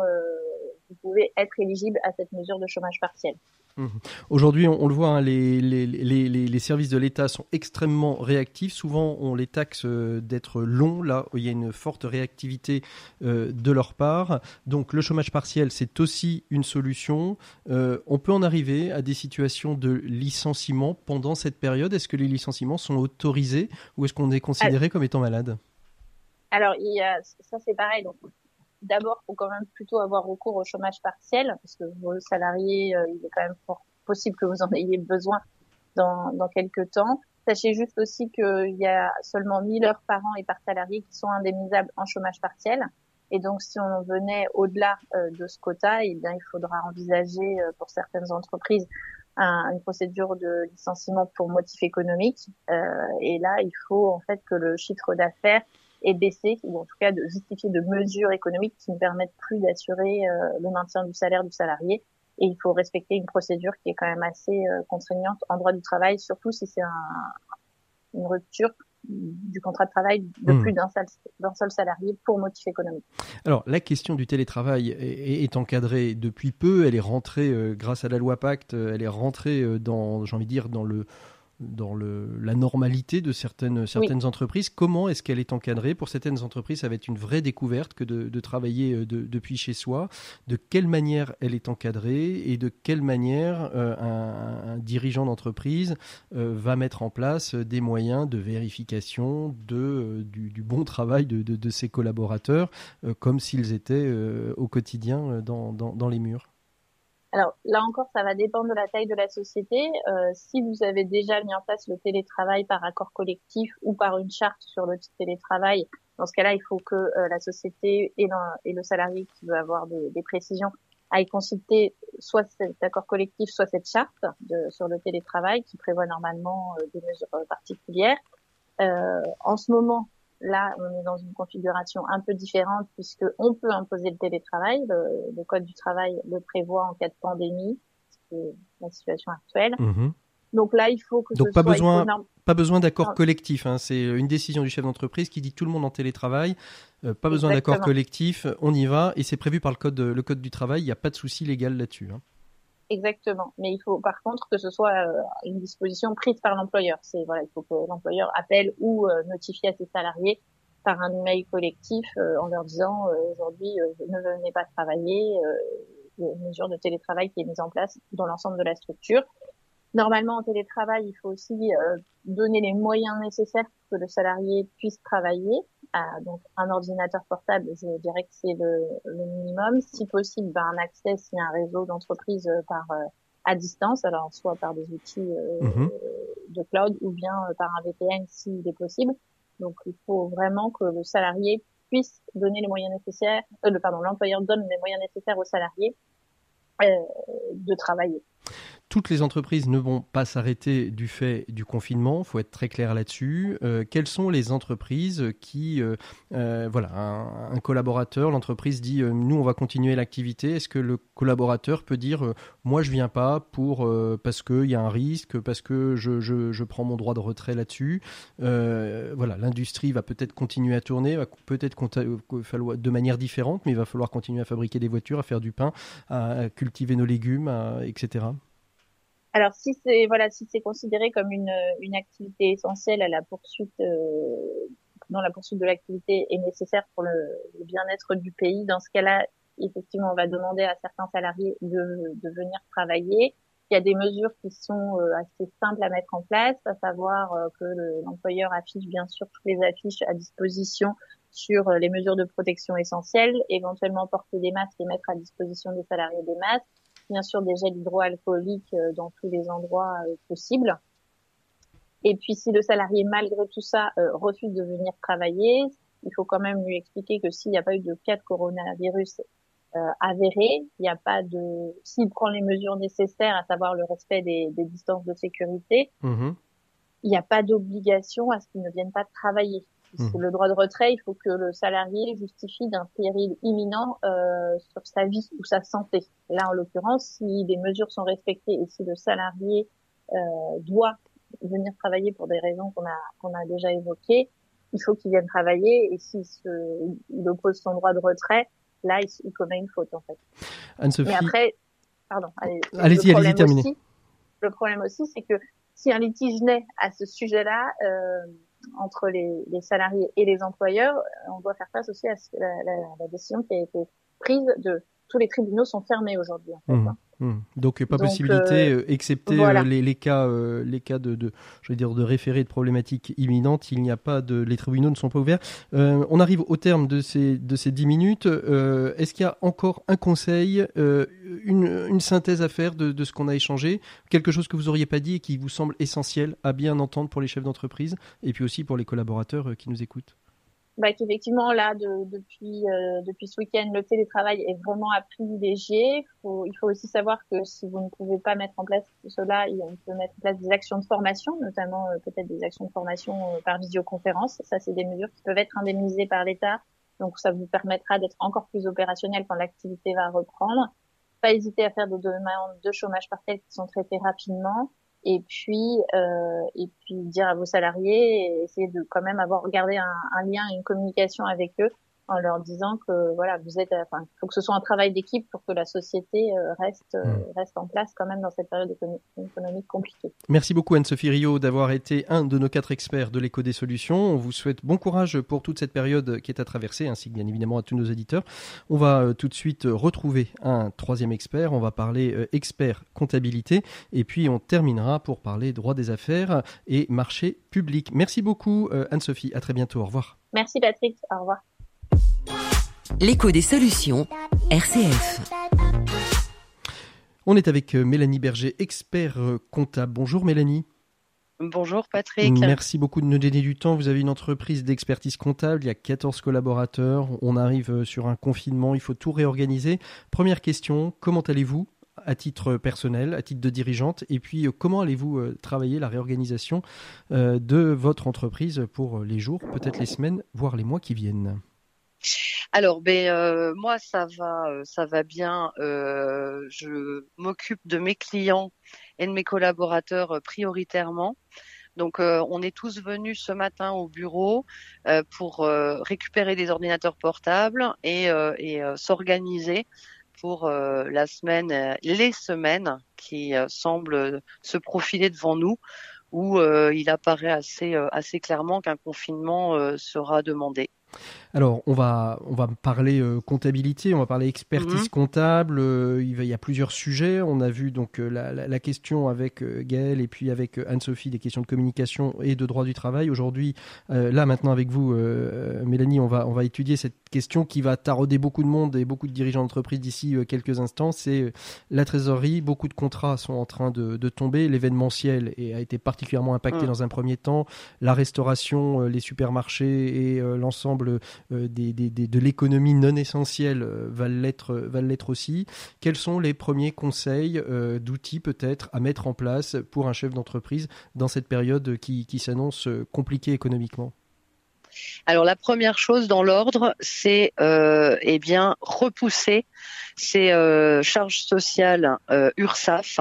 vous pouvez être éligible à cette mesure de chômage partiel. Mmh. Aujourd'hui, on, le voit, hein, les, les, les, les, services de l'État sont extrêmement réactifs. Souvent, on les taxe euh, d'être longs. Là, il y a une forte réactivité euh, de leur part. Donc, le chômage partiel, c'est aussi une solution. Euh, on peut en arriver à des situations de licenciement pendant cette période. Est-ce que les licenciements sont autorisés ou est-ce qu'on est considéré comme étant malade? Alors, il y a, ça c'est pareil. Donc, d'abord, faut quand même plutôt avoir recours au chômage partiel, parce que vos salariés, euh, il est quand même possible que vous en ayez besoin dans, dans quelques temps. Sachez juste aussi qu'il y a seulement 1000 heures par an et par salarié qui sont indemnisables en chômage partiel. Et donc, si on venait au-delà euh, de ce quota, eh bien, il faudra envisager euh, pour certaines entreprises une procédure de licenciement pour motif économique. Euh, et là, il faut en fait que le chiffre d'affaires ait baissé, ou en tout cas de justifier de mesures économiques qui ne permettent plus d'assurer le maintien du salaire du salarié. Et il faut respecter une procédure qui est quand même assez contraignante en droit du travail, surtout si c'est un, une rupture du contrat de travail de hmm. plus d'un seul, seul, salarié pour motif économique. Alors, la question du télétravail est, encadrée depuis peu. Elle est rentrée, euh, grâce à la loi Pacte, euh, elle est rentrée euh, dans, j'ai envie de dire, dans le, dans le, la normalité de certaines, certaines entreprises. Comment est-ce qu'elle est encadrée? Pour certaines entreprises, ça va être une vraie découverte que de, de travailler euh, de, depuis chez soi. De quelle manière elle est encadrée et de quelle manière euh, un, un, dirigeant d'entreprise euh, va mettre en place des moyens de vérification de, du, du, bon travail de, de ses collaborateurs, comme s'ils étaient au quotidien dans, dans, dans les murs? Alors là encore, ça va dépendre de la taille de la société. Euh, si vous avez déjà mis en place le télétravail par accord collectif ou par une charte sur le télétravail, dans ce cas-là, il faut que euh, la société et, le salarié qui veut avoir des, précisions aillent consulter soit cet accord collectif, soit cette charte sur le télétravail qui prévoit normalement euh, des mesures euh, particulières. en ce moment, Là, on est dans une configuration un peu différente puisque on peut imposer le télétravail. Le, code du travail le prévoit en cas de pandémie, c'est la situation actuelle. Mhm. Donc là, il faut que Donc ce pas soit besoin, pas besoin d'accord collectif. Hein. C'est une décision du chef d'entreprise qui dit tout le monde en télétravail. Euh, pas besoin d'accord collectif. On y va et c'est prévu par le code, le code du travail. Il n'y a pas de souci légal là-dessus. Hein. Exactement. Mais il faut par contre que ce soit euh, une disposition prise par l'employeur. C'est voilà, il faut que l'employeur appelle ou euh, notifie à ses salariés par un email collectif euh, en leur disant aujourd'hui ne venez pas travailler. a une mesure de télétravail qui est mise en place dans l'ensemble de la structure. Normalement, en télétravail, il faut aussi donner les moyens nécessaires pour que le salarié puisse travailler donc un ordinateur portable, je dirais que c'est le, le, minimum. Si possible, ben, un accès a un réseau d'entreprise euh, par euh, à distance, alors soit par des outils euh, mhm. de cloud ou bien par un VPN s'il est possible. Donc il faut vraiment que le salarié puisse donner les moyens nécessaires, euh, le, pardon, l'employeur donne les moyens nécessaires aux salariés euh, de travailler. Toutes les entreprises ne vont pas s'arrêter du fait du confinement, il faut être très clair là-dessus. Euh, quelles sont les entreprises qui, euh, euh, voilà, un, collaborateur, l'entreprise dit, nous on va continuer l'activité. Est-ce que le collaborateur peut dire, moi je viens pas pour parce qu'il y a un risque, parce que je, prends mon droit de retrait là-dessus. voilà, l'industrie va peut-être continuer à tourner, peut-être de manière différente, mais il va falloir continuer à fabriquer des voitures, à faire du pain, à cultiver nos légumes, etc. Alors si c'est voilà, si c'est considéré comme une, une activité essentielle à la poursuite euh, dans la poursuite de l'activité est nécessaire pour le, bien-être du pays, dans ce cas-là, effectivement, on va demander à certains salariés de, de venir travailler. Il y a des mesures qui sont euh, assez simples à mettre en place, à savoir euh, que l'employeur affiche bien sûr toutes les affiches à disposition sur les mesures de protection essentielles, éventuellement porter des masques et mettre à disposition des salariés des masques, bien sûr des gels hydroalcooliques euh, dans tous les endroits euh, possibles. Et puis si le salarié, malgré tout ça, euh, refuse de venir travailler, il faut quand même lui expliquer que s'il n'y a pas eu de cas de coronavirus euh, avéré, il n'y a pas de, s'il prend les mesures nécessaires, à savoir le respect des, des distances de sécurité, mmh il n'y a pas d'obligation à ce qu'il ne vienne pas travailler. Mmh. Le droit de retrait, il faut que le salarié justifie d'un péril imminent euh, sur sa vie ou sa santé. Là, en l'occurrence, si les mesures sont respectées et si le salarié euh, doit venir travailler pour des raisons qu'on a qu'on a déjà évoquées, il faut qu'il vienne travailler et s'il il oppose son droit de retrait, là, il, commet une faute en fait. Anne-Sophie. Mais après, pardon. Allez-y, allez-y, terminez. Le problème aussi, c'est que si un litige naît à ce sujet-là, euh, entre les, les, salariés et les employeurs, euh, on doit faire face aussi à la, la, la, décision qui a été prise de tous les tribunaux sont fermés aujourd'hui. En fait, mmh. hein. Hmm. Donc pas possibilité, euh, excepté les, les, cas, les cas de, de, je veux dire, de référés de problématiques imminentes, il n'y a pas de, les tribunaux ne sont pas ouverts. on arrive au terme de ces de ces dix minutes. Est-ce qu'il y a encore un conseil, une, une, synthèse à faire de, de ce qu'on a échangé, quelque chose que vous auriez pas dit et qui vous semble essentiel à bien entendre pour les chefs d'entreprise et puis aussi pour les collaborateurs qui nous écoutent? Bah, qu'effectivement là de, depuis euh, depuis ce week-end le télétravail est vraiment à privilégier. Faut, il faut aussi savoir que si vous ne pouvez pas mettre en place cela, on peut mettre en place des actions de formation, notamment euh, peut-être des actions de formation euh, par visioconférence. Ça c'est des mesures qui peuvent être indemnisées par l'État, donc ça vous permettra d'être encore plus opérationnel quand l'activité va reprendre. Pas hésiter à faire des demandes de chômage partiel qui sont traitées rapidement et puis euh, et puis dire à vos salariés et essayer de quand même avoir regardé un, un lien, une communication avec eux en leur disant que voilà, vous êtes, enfin, il faut que ce soit un travail d'équipe pour que la société euh, reste euh, hmm. reste en place quand même dans cette période économique compliquée. Merci beaucoup Anne-Sophie Rio d'avoir été un de nos quatre experts de l'éco des solutions. On vous souhaite bon courage pour toute cette période qui est à traverser, ainsi que bien évidemment à tous nos éditeurs. On va euh, tout de suite retrouver un troisième expert. On va parler expert comptabilité et puis on terminera pour parler droit des affaires et marché public. Merci beaucoup Anne-Sophie. À très bientôt. Au revoir. Merci Patrick. Au revoir. L'écho des solutions, RCF. On est avec euh, Mélanie Berger, expert euh, comptable. Bonjour Mélanie. Bonjour Patrick. Merci beaucoup de nous donner du temps. Vous avez une entreprise d'expertise comptable, il y a 14 collaborateurs, on arrive euh, sur un confinement, il faut tout réorganiser. Première question, comment allez-vous à titre personnel, à titre de dirigeante? Et puis, comment allez-vous travailler la réorganisation de votre entreprise pour les jours, peut-être les semaines, voire les mois qui viennent? Alors, ben euh, moi ça va, euh, ça va bien. Euh, je m'occupe de mes clients et de mes collaborateurs prioritairement. Donc, on est tous venus ce matin au bureau pour récupérer des ordinateurs portables et, et s'organiser pour la semaine, les semaines qui semblent se profiler devant nous, où il apparaît assez, assez clairement qu'un confinement sera demandé. Alors, on va, on va parler euh, comptabilité, on va parler expertise mhm. comptable. Euh, il, y a plusieurs sujets. On a vu donc euh, la, question avec Gaël et puis avec Anne-Sophie des questions de communication et de droit du travail. Aujourd'hui, là maintenant avec vous, Mélanie, on va, on va étudier cette question qui va tarauder beaucoup de monde et beaucoup de dirigeants d'entreprise d'ici quelques instants. C'est la trésorerie. Beaucoup de contrats sont en train de, tomber. L'événementiel a été particulièrement impacté mm. dans un premier temps. La restauration, les supermarchés et l'ensemble euh, de l'économie non essentielle euh, va l'être aussi. Quels sont les premiers conseils euh, d'outils peut-être à mettre en place pour un chef d'entreprise dans cette période qui, s'annonce compliquée économiquement? Alors la première chose dans l'ordre, c'est eh bien repousser ces charges sociales URSAF.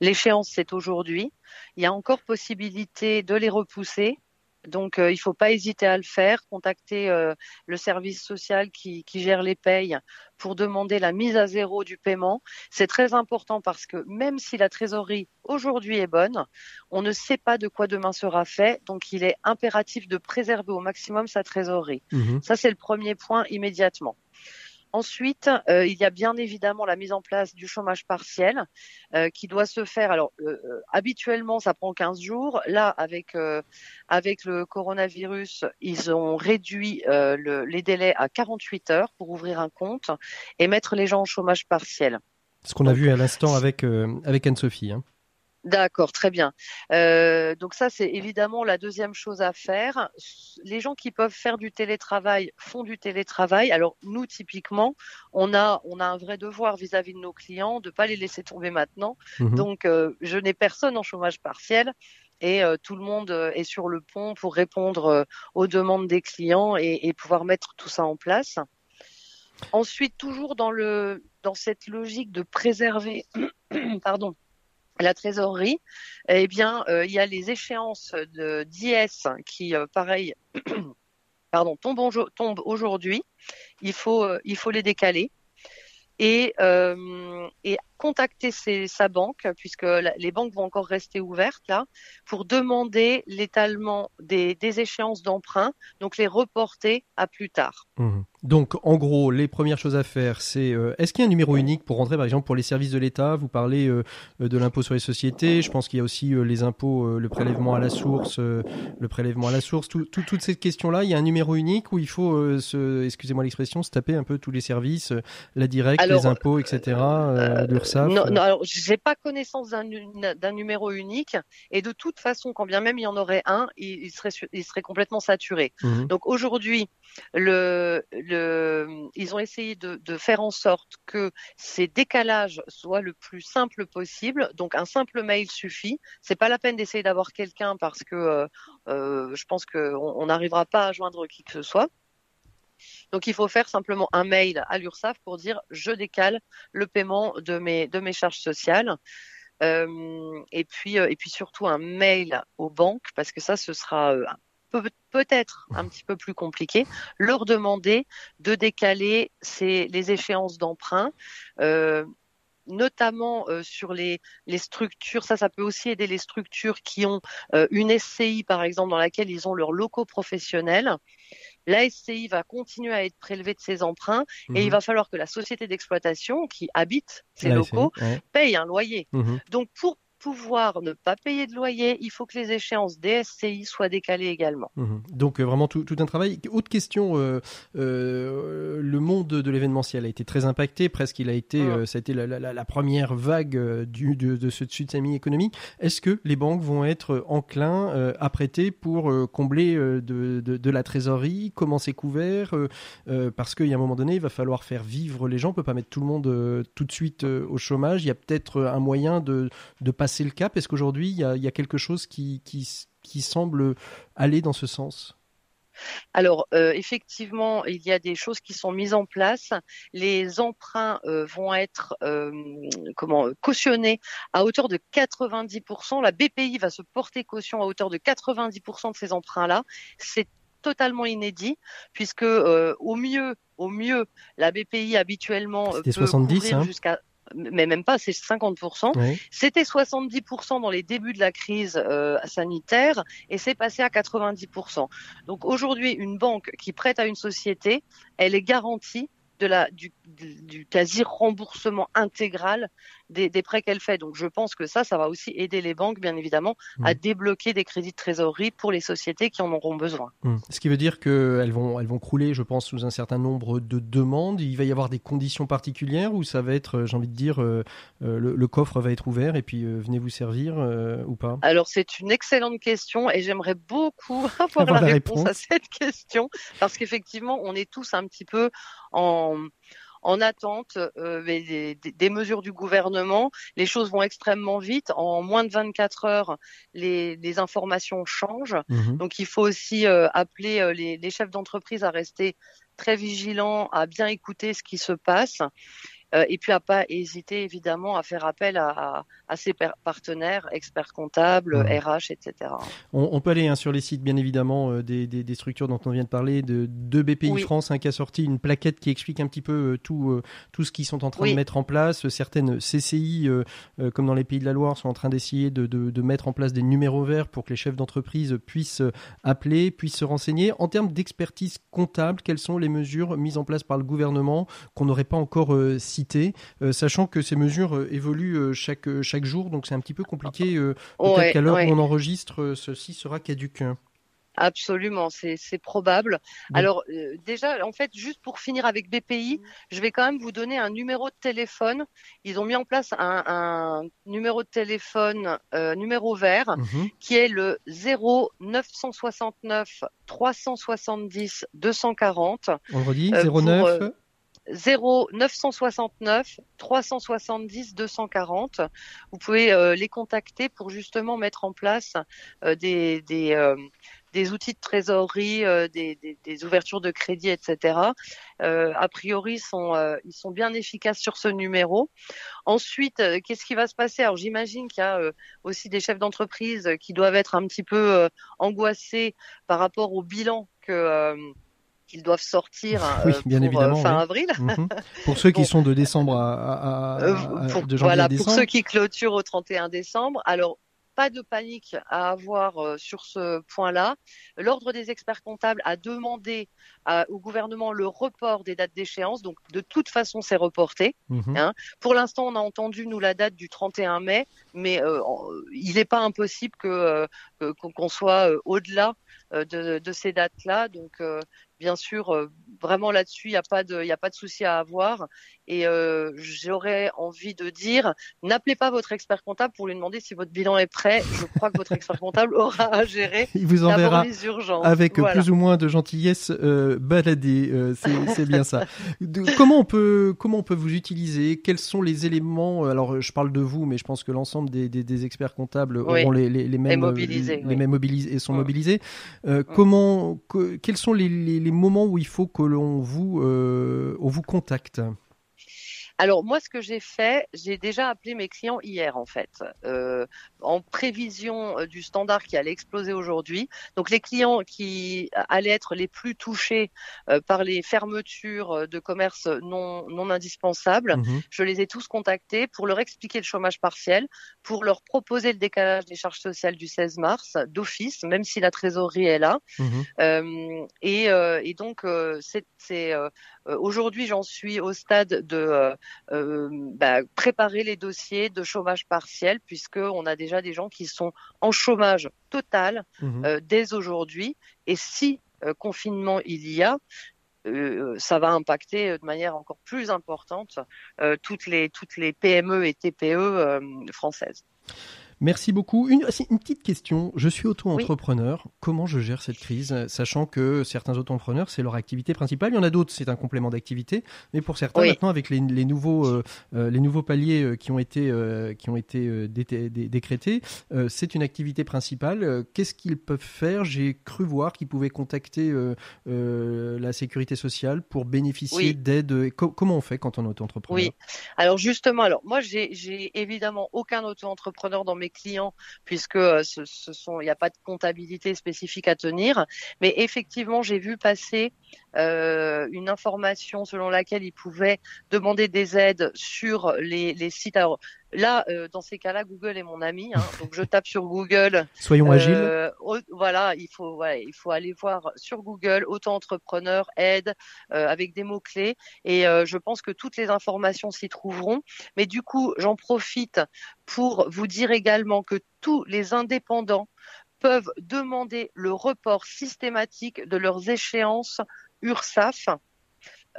L'échéance c'est aujourd'hui. Il y a encore possibilité de les repousser donc, euh, il ne faut pas hésiter à le faire. Contacter euh, le service social qui, gère les payes pour demander la mise à zéro du paiement. C'est très important parce que même si la trésorerie aujourd'hui est bonne, on ne sait pas de quoi demain sera fait. Donc, il est impératif de préserver au maximum sa trésorerie. Mmh Ça, c'est le premier point immédiatement. Ensuite, euh, il y a bien évidemment la mise en place du chômage partiel euh, qui doit se faire. Alors, euh, habituellement, ça prend 15 jours. Là, avec avec le coronavirus, ils ont réduit les délais à 48 heures pour ouvrir un compte et mettre les gens au chômage partiel. Ce qu'on a vu à l'instant avec avec Anne-Sophie. Hein. D'accord, très bien. Euh, donc ça, c'est évidemment la deuxième chose à faire. Les gens qui peuvent faire du télétravail font du télétravail. Alors nous, typiquement, on a on a un vrai devoir vis-à-vis de nos clients de pas les laisser tomber maintenant. Mhm. Donc euh, je n'ai personne en chômage partiel et euh, tout le monde est sur le pont pour répondre aux demandes des clients et, et pouvoir mettre tout ça en place. Ensuite, toujours dans le dans cette logique de préserver, pardon la trésorerie, eh bien, euh, il y a les échéances de d'IS qui, euh, pareil, pardon, tombent, aujourd'hui. Il faut, euh, il faut les décaler. Et, et contacter sa banque, puisque les banques vont encore rester ouvertes là, pour demander l'étalement des, échéances d'emprunt, donc les reporter à plus tard. Mmh. Donc, en gros, les premières choses à faire, c'est euh, est-ce qu'il y a un numéro unique pour rentrer, par exemple, pour les services de l'État? Vous parlez euh, de l'impôt sur les sociétés. Je pense qu'il y a aussi euh, les impôts, le prélèvement à la source, le prélèvement à la source. toutes ces questions-là, il y a un numéro unique où il faut, se, excusez-moi l'expression, se taper un peu tous les services, la directe, les impôts, etc. l'URSSAF? Non, non, alors j'ai pas connaissance d'un numéro unique. Et de toute façon, quand bien même il y en aurait un, il, serait, il serait complètement saturé. Mmh. Donc aujourd'hui, le ils ont essayé de, faire en sorte que ces décalages soient le plus simple possible. Donc un simple mail suffit. C'est pas la peine d'essayer d'avoir quelqu'un parce que euh, euh, je pense qu'on n'arrivera pas à joindre qui que ce soit. Donc il faut faire simplement un mail à l'URSSAF pour dire je décale le paiement de mes de mes charges sociales. Euh, et puis et puis surtout un mail aux banques parce que ça ce sera peut-être un petit peu plus compliqué, leur demander de décaler les échéances d'emprunt. Euh, notamment euh, sur les, structures, ça, ça peut aussi aider les structures qui ont euh, une SCI, par exemple, dans laquelle ils ont leurs locaux professionnels. La SCI va continuer à être prélevée de ses emprunts et il mhm. va falloir que la société d'exploitation qui habite ces locaux paye un loyer. Mhm. Donc, pour pouvoir ne pas payer de loyer, il faut que les échéances DSCI soient décalées également. Mhm. Donc euh, vraiment tout, un travail. Autre question, euh, euh, le monde de l'événementiel a été très impacté, presque il a été, ça a été la, première vague du, de, ce tsunami économique. Est-ce que les banques vont être enclins à prêter pour combler de, de, la trésorerie Comment c'est couvert Parce qu'il y a un moment donné, il va falloir faire vivre les gens. On peut pas mettre tout le monde tout de suite au chômage. Il y a peut-être un moyen de, de passer c'est le cap Est-ce qu'aujourd'hui, il y a, quelque chose qui, qui, semble aller dans ce sens alors euh, effectivement, il y a des choses qui sont mises en place. Les emprunts euh, vont être euh, comment cautionnés à hauteur de 90%. La BPI va se porter caution à hauteur de 90% de ces emprunts-là. C'est totalement inédit puisque au mieux, au mieux, la BPI habituellement peut 70 hein. jusqu'à mais même pas, c'est 50%. C'était 70% dans les débuts de la crise euh, sanitaire et c'est passé à 90%. Donc aujourd'hui, une banque qui prête à une société, elle est garantie de la, du, du quasi remboursement intégral des, prêts qu'elle fait. Donc je pense que ça, ça va aussi aider les banques, bien évidemment, à mmh. débloquer des crédits de trésorerie pour les sociétés qui en auront besoin. Mmh. Ce qui veut dire qu'elles vont, elles vont crouler, je pense, sous un certain nombre de demandes. Il va y avoir des conditions particulières ou ça va être, euh, j'ai envie de dire, euh, euh, le, coffre va être ouvert et puis venez vous servir ou pas? Alors c'est une excellente question et j'aimerais beaucoup avoir, la, réponse à cette question parce qu'effectivement, on est tous un petit peu en en attente euh, des, mesures du gouvernement. Les choses vont extrêmement vite. En moins de 24 heures, les, informations changent. Mhm. Donc il faut aussi euh, appeler euh, les, les chefs d'entreprise à rester très vigilants, à bien écouter ce qui se passe. Euh, et puis à pas hésiter évidemment à faire appel à, à, ses partenaires, experts comptables, RH, etc. On, peut aller hein, sur les sites bien évidemment euh, des, des, des, structures dont on vient de parler, de, de BPI France hein, qui a sorti une plaquette qui explique un petit peu euh, tout, tout ce qu'ils sont en train de mettre en place. Certaines CCI, comme dans les pays de la Loire, sont en train d'essayer de, de, de, mettre en place des numéros verts pour que les chefs d'entreprise puissent appeler, puissent se renseigner. En termes d'expertise comptable, quelles sont les mesures mises en place par le gouvernement qu'on n'aurait pas encore citées euh, sachant que ces mesures euh, évoluent euh, chaque, chaque jour, donc c'est un petit peu compliqué. Peut-être qu'à l'heure où on enregistre, ceci sera caduque. Absolument, c'est probable. Alors déjà, en fait, juste pour finir avec BPI, je vais quand même vous donner un numéro de téléphone. Ils ont mis en place un, numéro de téléphone, numéro vert, mhm. qui est le 0 969 370 240. On redit 09 0 969 370 240. Vous pouvez euh, les contacter pour justement mettre en place euh, des, des, euh, des, outils de trésorerie, des, des, des, ouvertures de crédit, etc. a priori, sont, ils sont bien efficaces sur ce numéro. Ensuite, qu'est-ce qui va se passer? Alors, j'imagine qu'il y a aussi des chefs d'entreprise qui doivent être un petit peu angoissés par rapport au bilan que qu'ils doivent sortir Oui, euh, bien pour, euh, évidemment, fin oui. avril. Mhm. Pour ceux qui Bon. sont de décembre à, à- à- Euh, pour, de voilà, à pour ceux qui clôturent au 31 décembre. Alors, pas de panique à avoir sur ce point-là. L'Ordre des experts comptables a demandé à- au gouvernement le report des dates d'échéance. Donc, de toute façon, c'est reporté. Mhm. Hein. Pour l'instant, on a entendu, nous, la date du 31 mai, mais euh, il n'est pas impossible que euh, qu'on soit au-delà de, de ces dates-là. Donc, euh, bien sûr, euh, vraiment là-dessus, il n'y a pas de, il y a pas de souci à avoir. Et euh, j'aurais envie de dire, n'appelez pas votre expert comptable pour lui demander si votre bilan est prêt. Je crois que votre expert comptable aura à gérer Il vous enverra les urgences. avec Voilà. plus ou moins de gentillesse euh, balader. euh, c'est bien ça. De- comment on peut comment on peut vous utiliser? Quels sont les éléments Alors je parle de vous, mais je pense que l'ensemble des, des, des experts comptables Oui. auront les, les, les mêmes mobilisés, les oui. mêmes mobilisés et sont Mm. mobilisés. Euh, Comment que- quels sont les, les, les moments où il faut que l'on vous euh, contacte Alors moi, ce que j'ai fait, j'ai déjà appelé mes clients hier en fait, euh, en prévision euh, du standard qui allait exploser aujourd'hui. Donc les clients qui allaient être les plus touchés euh, par les fermetures euh, de commerces non non indispensables, Mhm. je les ai tous contactés pour leur expliquer le chômage partiel, pour leur proposer le décalage des charges sociales du 16 mars d'office, même si la trésorerie est là. Mhm. Euh, et, euh, et donc, euh, c'est euh, euh, aujourd'hui, j'en suis au stade de euh, euh, bah, préparer les dossiers de chômage partiel, puisque on a déjà des gens qui sont en chômage total Mhm. euh, dès aujourd'hui. Et si euh, confinement il y a, euh, ça va impacter euh, de manière encore plus importante euh, toutes les toutes les PME et TPE euh, françaises. Merci beaucoup. Une, petite question. Je suis auto-entrepreneur. Comment je gère cette crise, sachant que certains auto-entrepreneurs, c'est leur activité principale. Il y en a d'autres, c'est un complément d'activité. Mais pour certains, Oui. maintenant, avec les, les nouveaux, euh, euh, les nouveaux paliers euh, qui ont été, euh, qui ont été dé- dé- décrétés, euh, c'est une activité principale. Qu'est-ce qu'ils peuvent faire? J'ai cru voir qu'ils pouvaient contacter la sécurité sociale pour bénéficier Oui. d'aide. Co- comment on fait quand on est auto-entrepreneur? Oui. Alors justement, alors moi j'ai évidemment aucun auto-entrepreneur dans mes clients puisque euh, ce, sont il n'y a pas de comptabilité spécifique à tenir, mais effectivement j'ai vu passer euh, une information selon laquelle ils pouvaient demander des aides sur les, sites. Là, euh, dans ces cas-là, Google est mon ami, hein, donc je tape sur Google Soyons agiles. euh, au- voilà, il faut, voilà, il faut aller voir sur Google auto-entrepreneur aide euh, avec des mots clés et euh, je pense que toutes les informations s'y trouveront. Mais du coup, j'en profite pour vous dire également que tous les indépendants peuvent demander le report systématique de leurs échéances URSAF.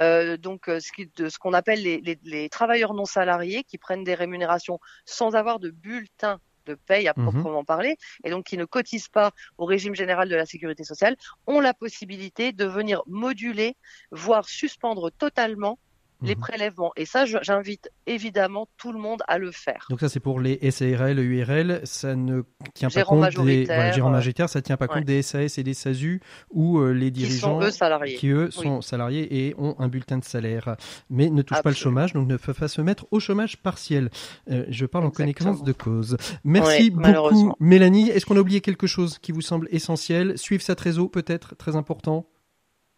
Euh, donc euh, ce qui- de ce qu'on appelle les, les- les travailleurs non salariés qui prennent des rémunérations sans avoir de bulletin de paye à Mhm. proprement parler et donc qui ne cotisent pas au régime général de la sécurité sociale ont la possibilité de venir moduler, voire suspendre totalement les Mhm. prélèvements. Et ça, j'invite évidemment tout le monde à le faire. Donc ça c'est pour les SARL, URL, ça ne tient pas compte des voilà, gérants euh, majoritaires, ça tient pas compte des SAS et des SASU où euh, les Qui dirigeants sont eux salariés. qui eux sont salariés et ont un bulletin de salaire, mais ne touchent pas le chômage, donc ne peuvent pas se mettre au chômage partiel. Euh, je parle en connaissance de cause. Merci Ouais, beaucoup. Mélanie. Est-ce qu'on a oublié quelque chose qui vous semble essentiel? Suivre sa trésor peut-être, très important?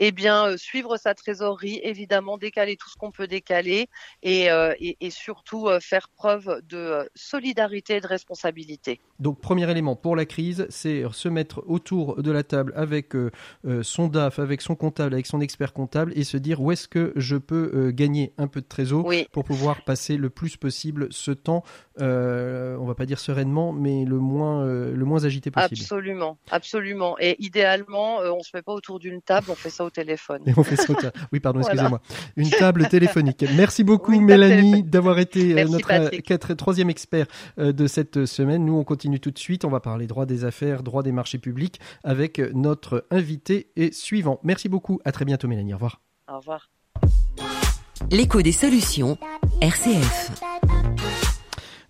Eh bien, euh, suivre sa trésorerie, évidemment, décaler tout ce qu'on peut décaler et, euh, et, et surtout euh, faire preuve de solidarité et de responsabilité. Donc, premier élément pour la crise, c'est se mettre autour de la table avec son DAF, avec son comptable, avec son expert comptable et se dire où est-ce que je peux gagner un peu de trésor Oui, pour pouvoir passer le plus possible ce temps, on va pas dire sereinement, mais le moins, le moins agité possible. absolument, absolument. Et idéalement, on se met pas autour d'une table, on fait ça au téléphone. Et on fait ça. au ta- Oui, pardon, Voilà. excusez-moi. Une table téléphonique. Merci beaucoup, Oui, Mélanie, d'avoir été euh, Merci, notre Patrick. quatre- troisième expert euh, de cette semaine. Nous, on continue tout de suite. On va parler droit des affaires, droit des marchés publics avec euh, notre invité et suivant. Merci beaucoup. À très bientôt, Mélanie. Au revoir. Au revoir. L'écho des solutions, RCF.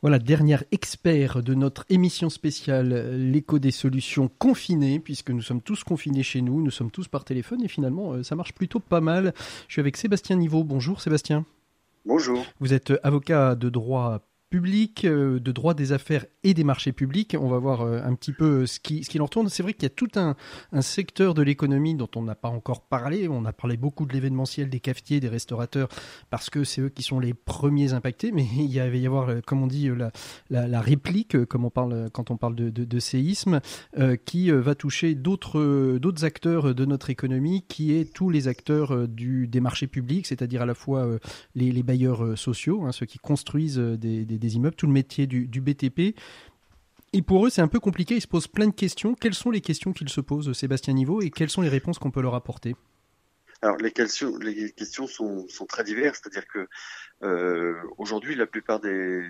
Voilà, dernier expert de notre émission spéciale, euh, l'écho des solutions confinées, puisque nous sommes tous confinés chez nous, nous sommes tous par téléphone et finalement, euh, ça marche plutôt pas mal. Je suis avec Sébastien Niveau. Bonjour Sébastien. Bonjour. Vous êtes avocat de droit public, de droit des affaires et des marchés publics. On va voir un petit peu ce qui, ce qui en retourne. C'est vrai qu'il y a tout un, un secteur de l'économie dont on n'a pas encore parlé. On a parlé beaucoup de l'événementiel, des cafetiers, des restaurateurs, parce que c'est eux qui sont les premiers impactés. Mais il y va y avoir, comme on dit, la, la, réplique, comme on parle quand on parle de, de, séisme, qui va toucher d'autres d'autres acteurs de notre économie, qui est tous les acteurs du, des marchés publics, c'est-à-dire à la fois les, bailleurs sociaux, hein, ceux qui construisent des, immeubles, tout le métier du, BTP. Et pour eux, c'est un peu compliqué. Ils se posent plein de questions. Quelles sont les questions qu'ils se posent, Sébastien Niveau, et quelles sont les réponses qu'on peut leur apporter? Alors les questions, les questions sont, très diverses, c'est-à-dire que euh, aujourd'hui la plupart des,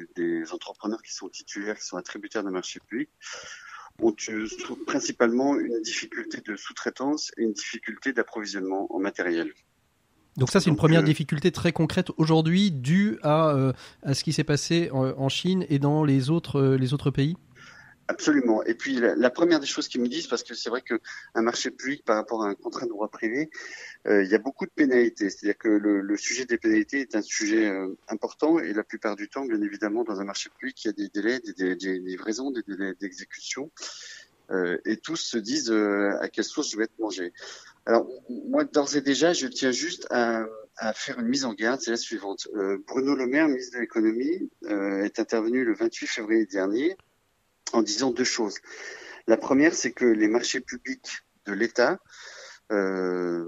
entrepreneurs qui sont titulaires, qui sont attributaires de marché public, ont principalement une difficulté de sous-traitance et une difficulté d'approvisionnement en matériel. Donc ça, c'est une première euh, difficulté très concrète aujourd'hui due à, euh, à ce qui s'est passé en, en, Chine et dans les autres, euh, les autres pays? Absolument. Et puis la, la, première des choses qu'ils me disent, parce que c'est vrai qu'un marché public par rapport à un contrat de droit privé, euh, il y a beaucoup de pénalités. C'est-à-dire que le, le, sujet des pénalités est un sujet euh, important et la plupart du temps, bien évidemment, dans un marché public, il y a des délais, des délais de livraison, des délais d'exécution. Euh, et tous se disent euh, à quelle source je vais être mangé. Alors moi, d'ores et déjà, je tiens juste à, à, faire une mise en garde, c'est la suivante. Euh, Bruno Le Maire, ministre de l'économie, est intervenu le 28 février dernier en disant deux choses. La première, c'est que les marchés publics de l'État euh,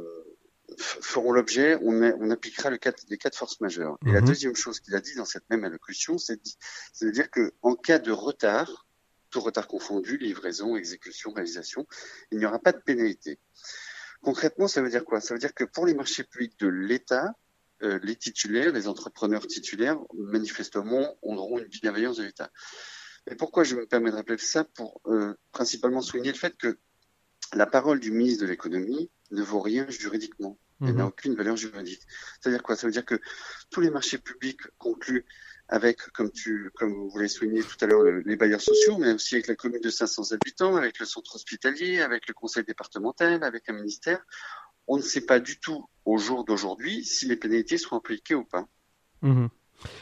feront l'objet, on, on, appliquera le cas, les cas de force majeure. Et la mhm. deuxième chose qu'il a dit dans cette même allocution, c'est de dire que en cas de retard, tout retard confondu, livraison, exécution, réalisation, il n'y aura pas de pénalité. Concrètement, ça veut dire quoi? Ça veut dire que pour les marchés publics de l'État, euh, les titulaires, les entrepreneurs titulaires, manifestement, auront une bienveillance de l'État. Et pourquoi je me permets de rappeler ça? Pour euh, principalement souligner le fait que la parole du ministre de l'économie ne vaut rien juridiquement. Elle n'a mhm. aucune valeur juridique. C'est-à-dire quoi? Ça veut dire que tous les marchés publics conclus avec, comme tu, comme vous l'avez souligné tout à l'heure, les bailleurs sociaux, mais aussi avec la commune de 500 habitants, avec le centre hospitalier, avec le conseil départemental, avec un ministère, on ne sait pas du tout au jour d'aujourd'hui si les pénalités seront appliquées ou pas. Mhm.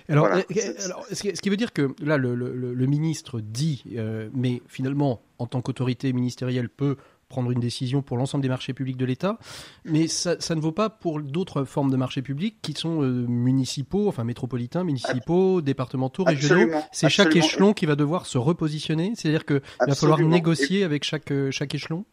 Alors, euh, alors, ce qui veut dire que là, le, le, le ministre dit, euh, mais finalement, en tant qu'autorité ministérielle, peut prendre une décision pour l'ensemble des marchés publics de l'État, mais ça, ça, ne vaut pas pour d'autres formes de marchés publics qui sont euh, municipaux, enfin métropolitains, municipaux, départementaux, régionaux. C'est chaque échelon qui va devoir se repositionner, c'est-à-dire qu'il va falloir négocier avec chaque, chaque échelon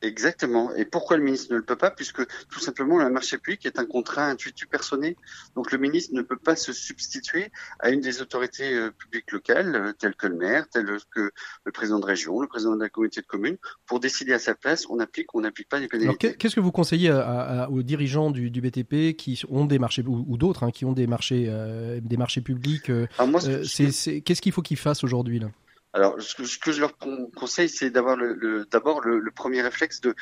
Exactement. Et pourquoi le ministre ne le peut pas? Puisque tout simplement, le marché public est un contrat intuitu personné. Donc le ministre ne peut pas se substituer à une des autorités euh, publiques locales, euh, telles que le maire, tel que le président de région, le président de la communauté de communes, pour décider à sa place, on applique ou on n'applique pas les pénalités. Qu'est-ce que vous conseillez aux dirigeants du, BTP qui ont des marchés, ou, d'autres, hein, qui ont des marchés, euh, des marchés publics Qu'est-ce qu'il faut qu'ils fassent aujourd'hui là? Alors, ce que, je leur conseille, c'est d'avoir d'abord le, premier réflexe de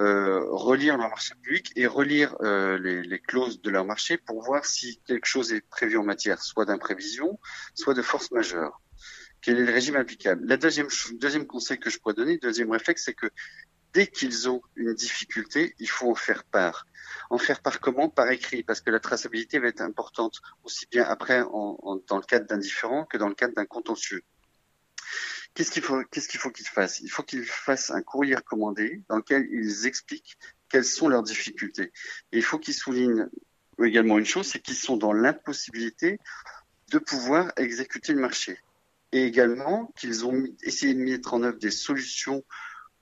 euh, relire leur marché public et relire euh, les, clauses de leur marché pour voir si quelque chose est prévu en matière soit d'imprévision, soit de force majeure. Quel est le régime applicable? La deuxième conseil que je pourrais donner, deuxième réflexe, c'est que dès qu'ils ont une difficulté, il faut en faire part. En faire part comment? Par écrit, parce que la traçabilité va être importante aussi bien après dans le cadre d'un différent que dans le cadre d'un contentieux. Qu'est-ce qu'il faut, qu'ils fassent Il faut qu'ils fassent un courrier recommandé dans lequel ils expliquent quelles sont leurs difficultés. Et il faut qu'ils soulignent également une chose, c'est qu'ils sont dans l'impossibilité de pouvoir exécuter le marché. Et également qu'ils ont essayé de mettre en œuvre des solutions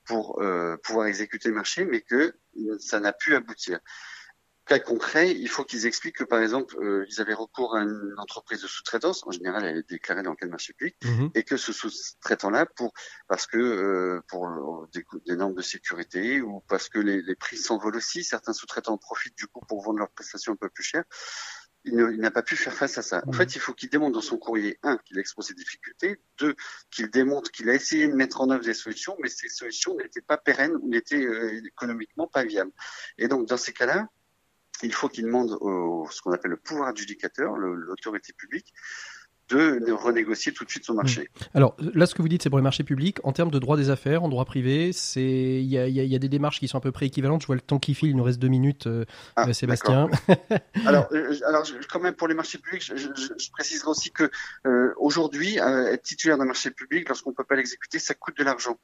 pour euh, pouvoir exécuter le marché, mais que ça n'a pu aboutir cas concret, il faut qu'ils expliquent que, par exemple, euh, ils avaient recours à une entreprise de sous-traitance. En général, elle est déclarée dans quel marché public, mhm. et que ce sous-traitant-là, pour parce que euh, pour des, des, normes de sécurité ou parce que les, les prix s'envolent aussi, certains sous-traitants profitent du coup pour vendre leurs prestations un peu plus chères. Il n'a pas pu faire face à ça. En mhm. fait, il faut qu'il démontre dans son courrier, un, qu'il expose ses difficultés, deux, qu'il démontre qu'il a essayé de mettre en œuvre des solutions, mais ces solutions n'étaient pas pérennes ou n'étaient euh, économiquement pas viables. Et donc, dans ces cas-là, il faut qu'il demande au, ce qu'on appelle le pouvoir adjudicateur, l'autorité publique, de renégocier tout de suite son marché. Mmh. Alors là, ce que vous dites, c'est pour les marchés publics. En termes de droit des affaires, en droit privé, c'est il y a, y a, des démarches qui sont à peu près équivalentes. Je vois le temps qui file, il nous reste deux minutes, euh, ah, euh, Sébastien. alors, euh, alors quand même pour les marchés publics, je, je, je préciserai aussi que aujourd'hui, être titulaire d'un marché public, lorsqu'on peut pas l'exécuter, ça coûte de l'argent.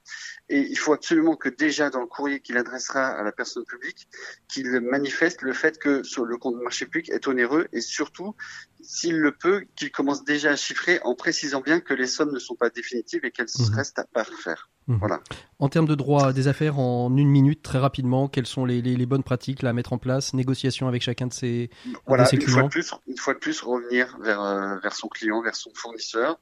Et il faut absolument que déjà dans le courrier qu'il adressera à la personne publique, qu'il manifeste le fait que sur le compte de marché public est onéreux et surtout, s'il le peut, qu'il commence déjà à chiffrer en précisant bien que les sommes ne sont pas définitives et qu'elles mmh. restent à parfaire. Mhm. Voilà. En termes de droit des affaires, en une minute, très rapidement, quelles sont les, les, les bonnes pratiques là, à mettre en place Négociation avec chacun de ses, voilà, de ses une clients fois de plus, Une fois de plus, revenir vers, euh, vers son client, vers son fournisseur,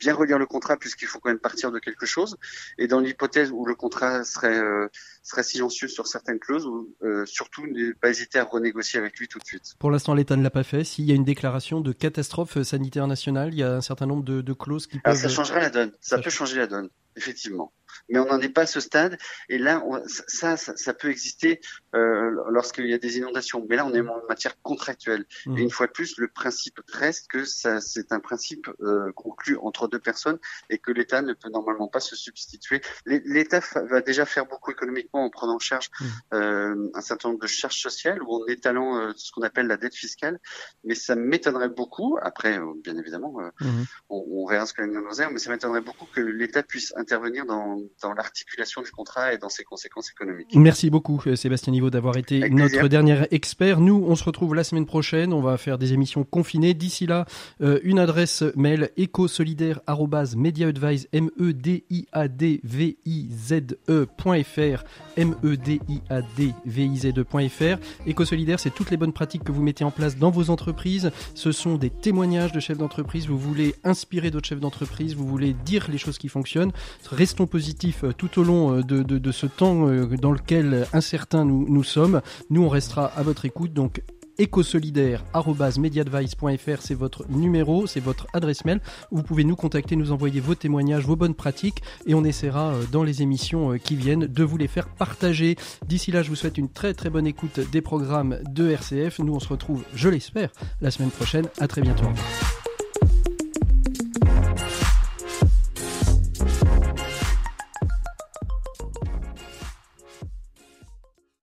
bien relire le contrat puisqu'il faut quand même partir de quelque chose. Et dans l'hypothèse où le contrat serait, euh, serait silencieux sur certaines clauses, ou, euh, surtout ne pas hésiter à renégocier avec lui tout de suite. Pour l'instant, l'État ne l'a pas fait. S'il y a une déclaration de catastrophe sanitaire nationale, il y a un certain nombre de, de clauses qui peuvent... ça changerait la donne. Ça, ça peut changer la donne, effectivement mais on n'en est pas à ce stade. Et là, on, ça, ça, ça, peut exister euh, lorsqu'il y a des inondations. Mais là, on est en matière contractuelle. Mmh. Et une fois de plus, le principe reste que ça, c'est un principe euh, conclu entre deux personnes et que l'État ne peut normalement pas se substituer. L'État va déjà faire beaucoup économiquement en prenant en charge mmh. euh, un certain nombre de charges sociales ou en étalant euh, ce qu'on appelle la dette fiscale. Mais ça m'étonnerait beaucoup. Après, euh, bien évidemment, euh, mmh. on, on, verra ce que nous nous mais ça m'étonnerait beaucoup que l'État puisse intervenir dans dans l'articulation du contrat et dans ses conséquences économiques. Merci beaucoup euh, Sébastien Niveau d'avoir été notre dernier expert. Nous, on se retrouve la semaine prochaine. On va faire des émissions confinées. D'ici là, euh, une adresse mail ecosolidaire@mediaadvise m e d i a d v i z e.fr m e d i a d v i z e.fr. Ecosolidaire, c'est toutes les bonnes pratiques que vous mettez en place dans vos entreprises. Ce sont des témoignages de chefs d'entreprise. Vous voulez inspirer d'autres chefs d'entreprise. Vous voulez dire les choses qui fonctionnent. Restons positifs euh, tout au long euh, de, ce temps euh, dans lequel incertain nous, nous sommes. Nous, on restera à votre écoute. Donc, ecosolidaire.mediadvice.fr, c'est votre numéro, c'est votre adresse mail. Vous pouvez nous contacter, nous envoyer vos témoignages, vos bonnes pratiques et on essaiera dans les émissions qui viennent de vous les faire partager. D'ici là, je vous souhaite une très très bonne écoute des programmes de RCF. Nous, on se retrouve, je l'espère, la semaine prochaine. À très bientôt.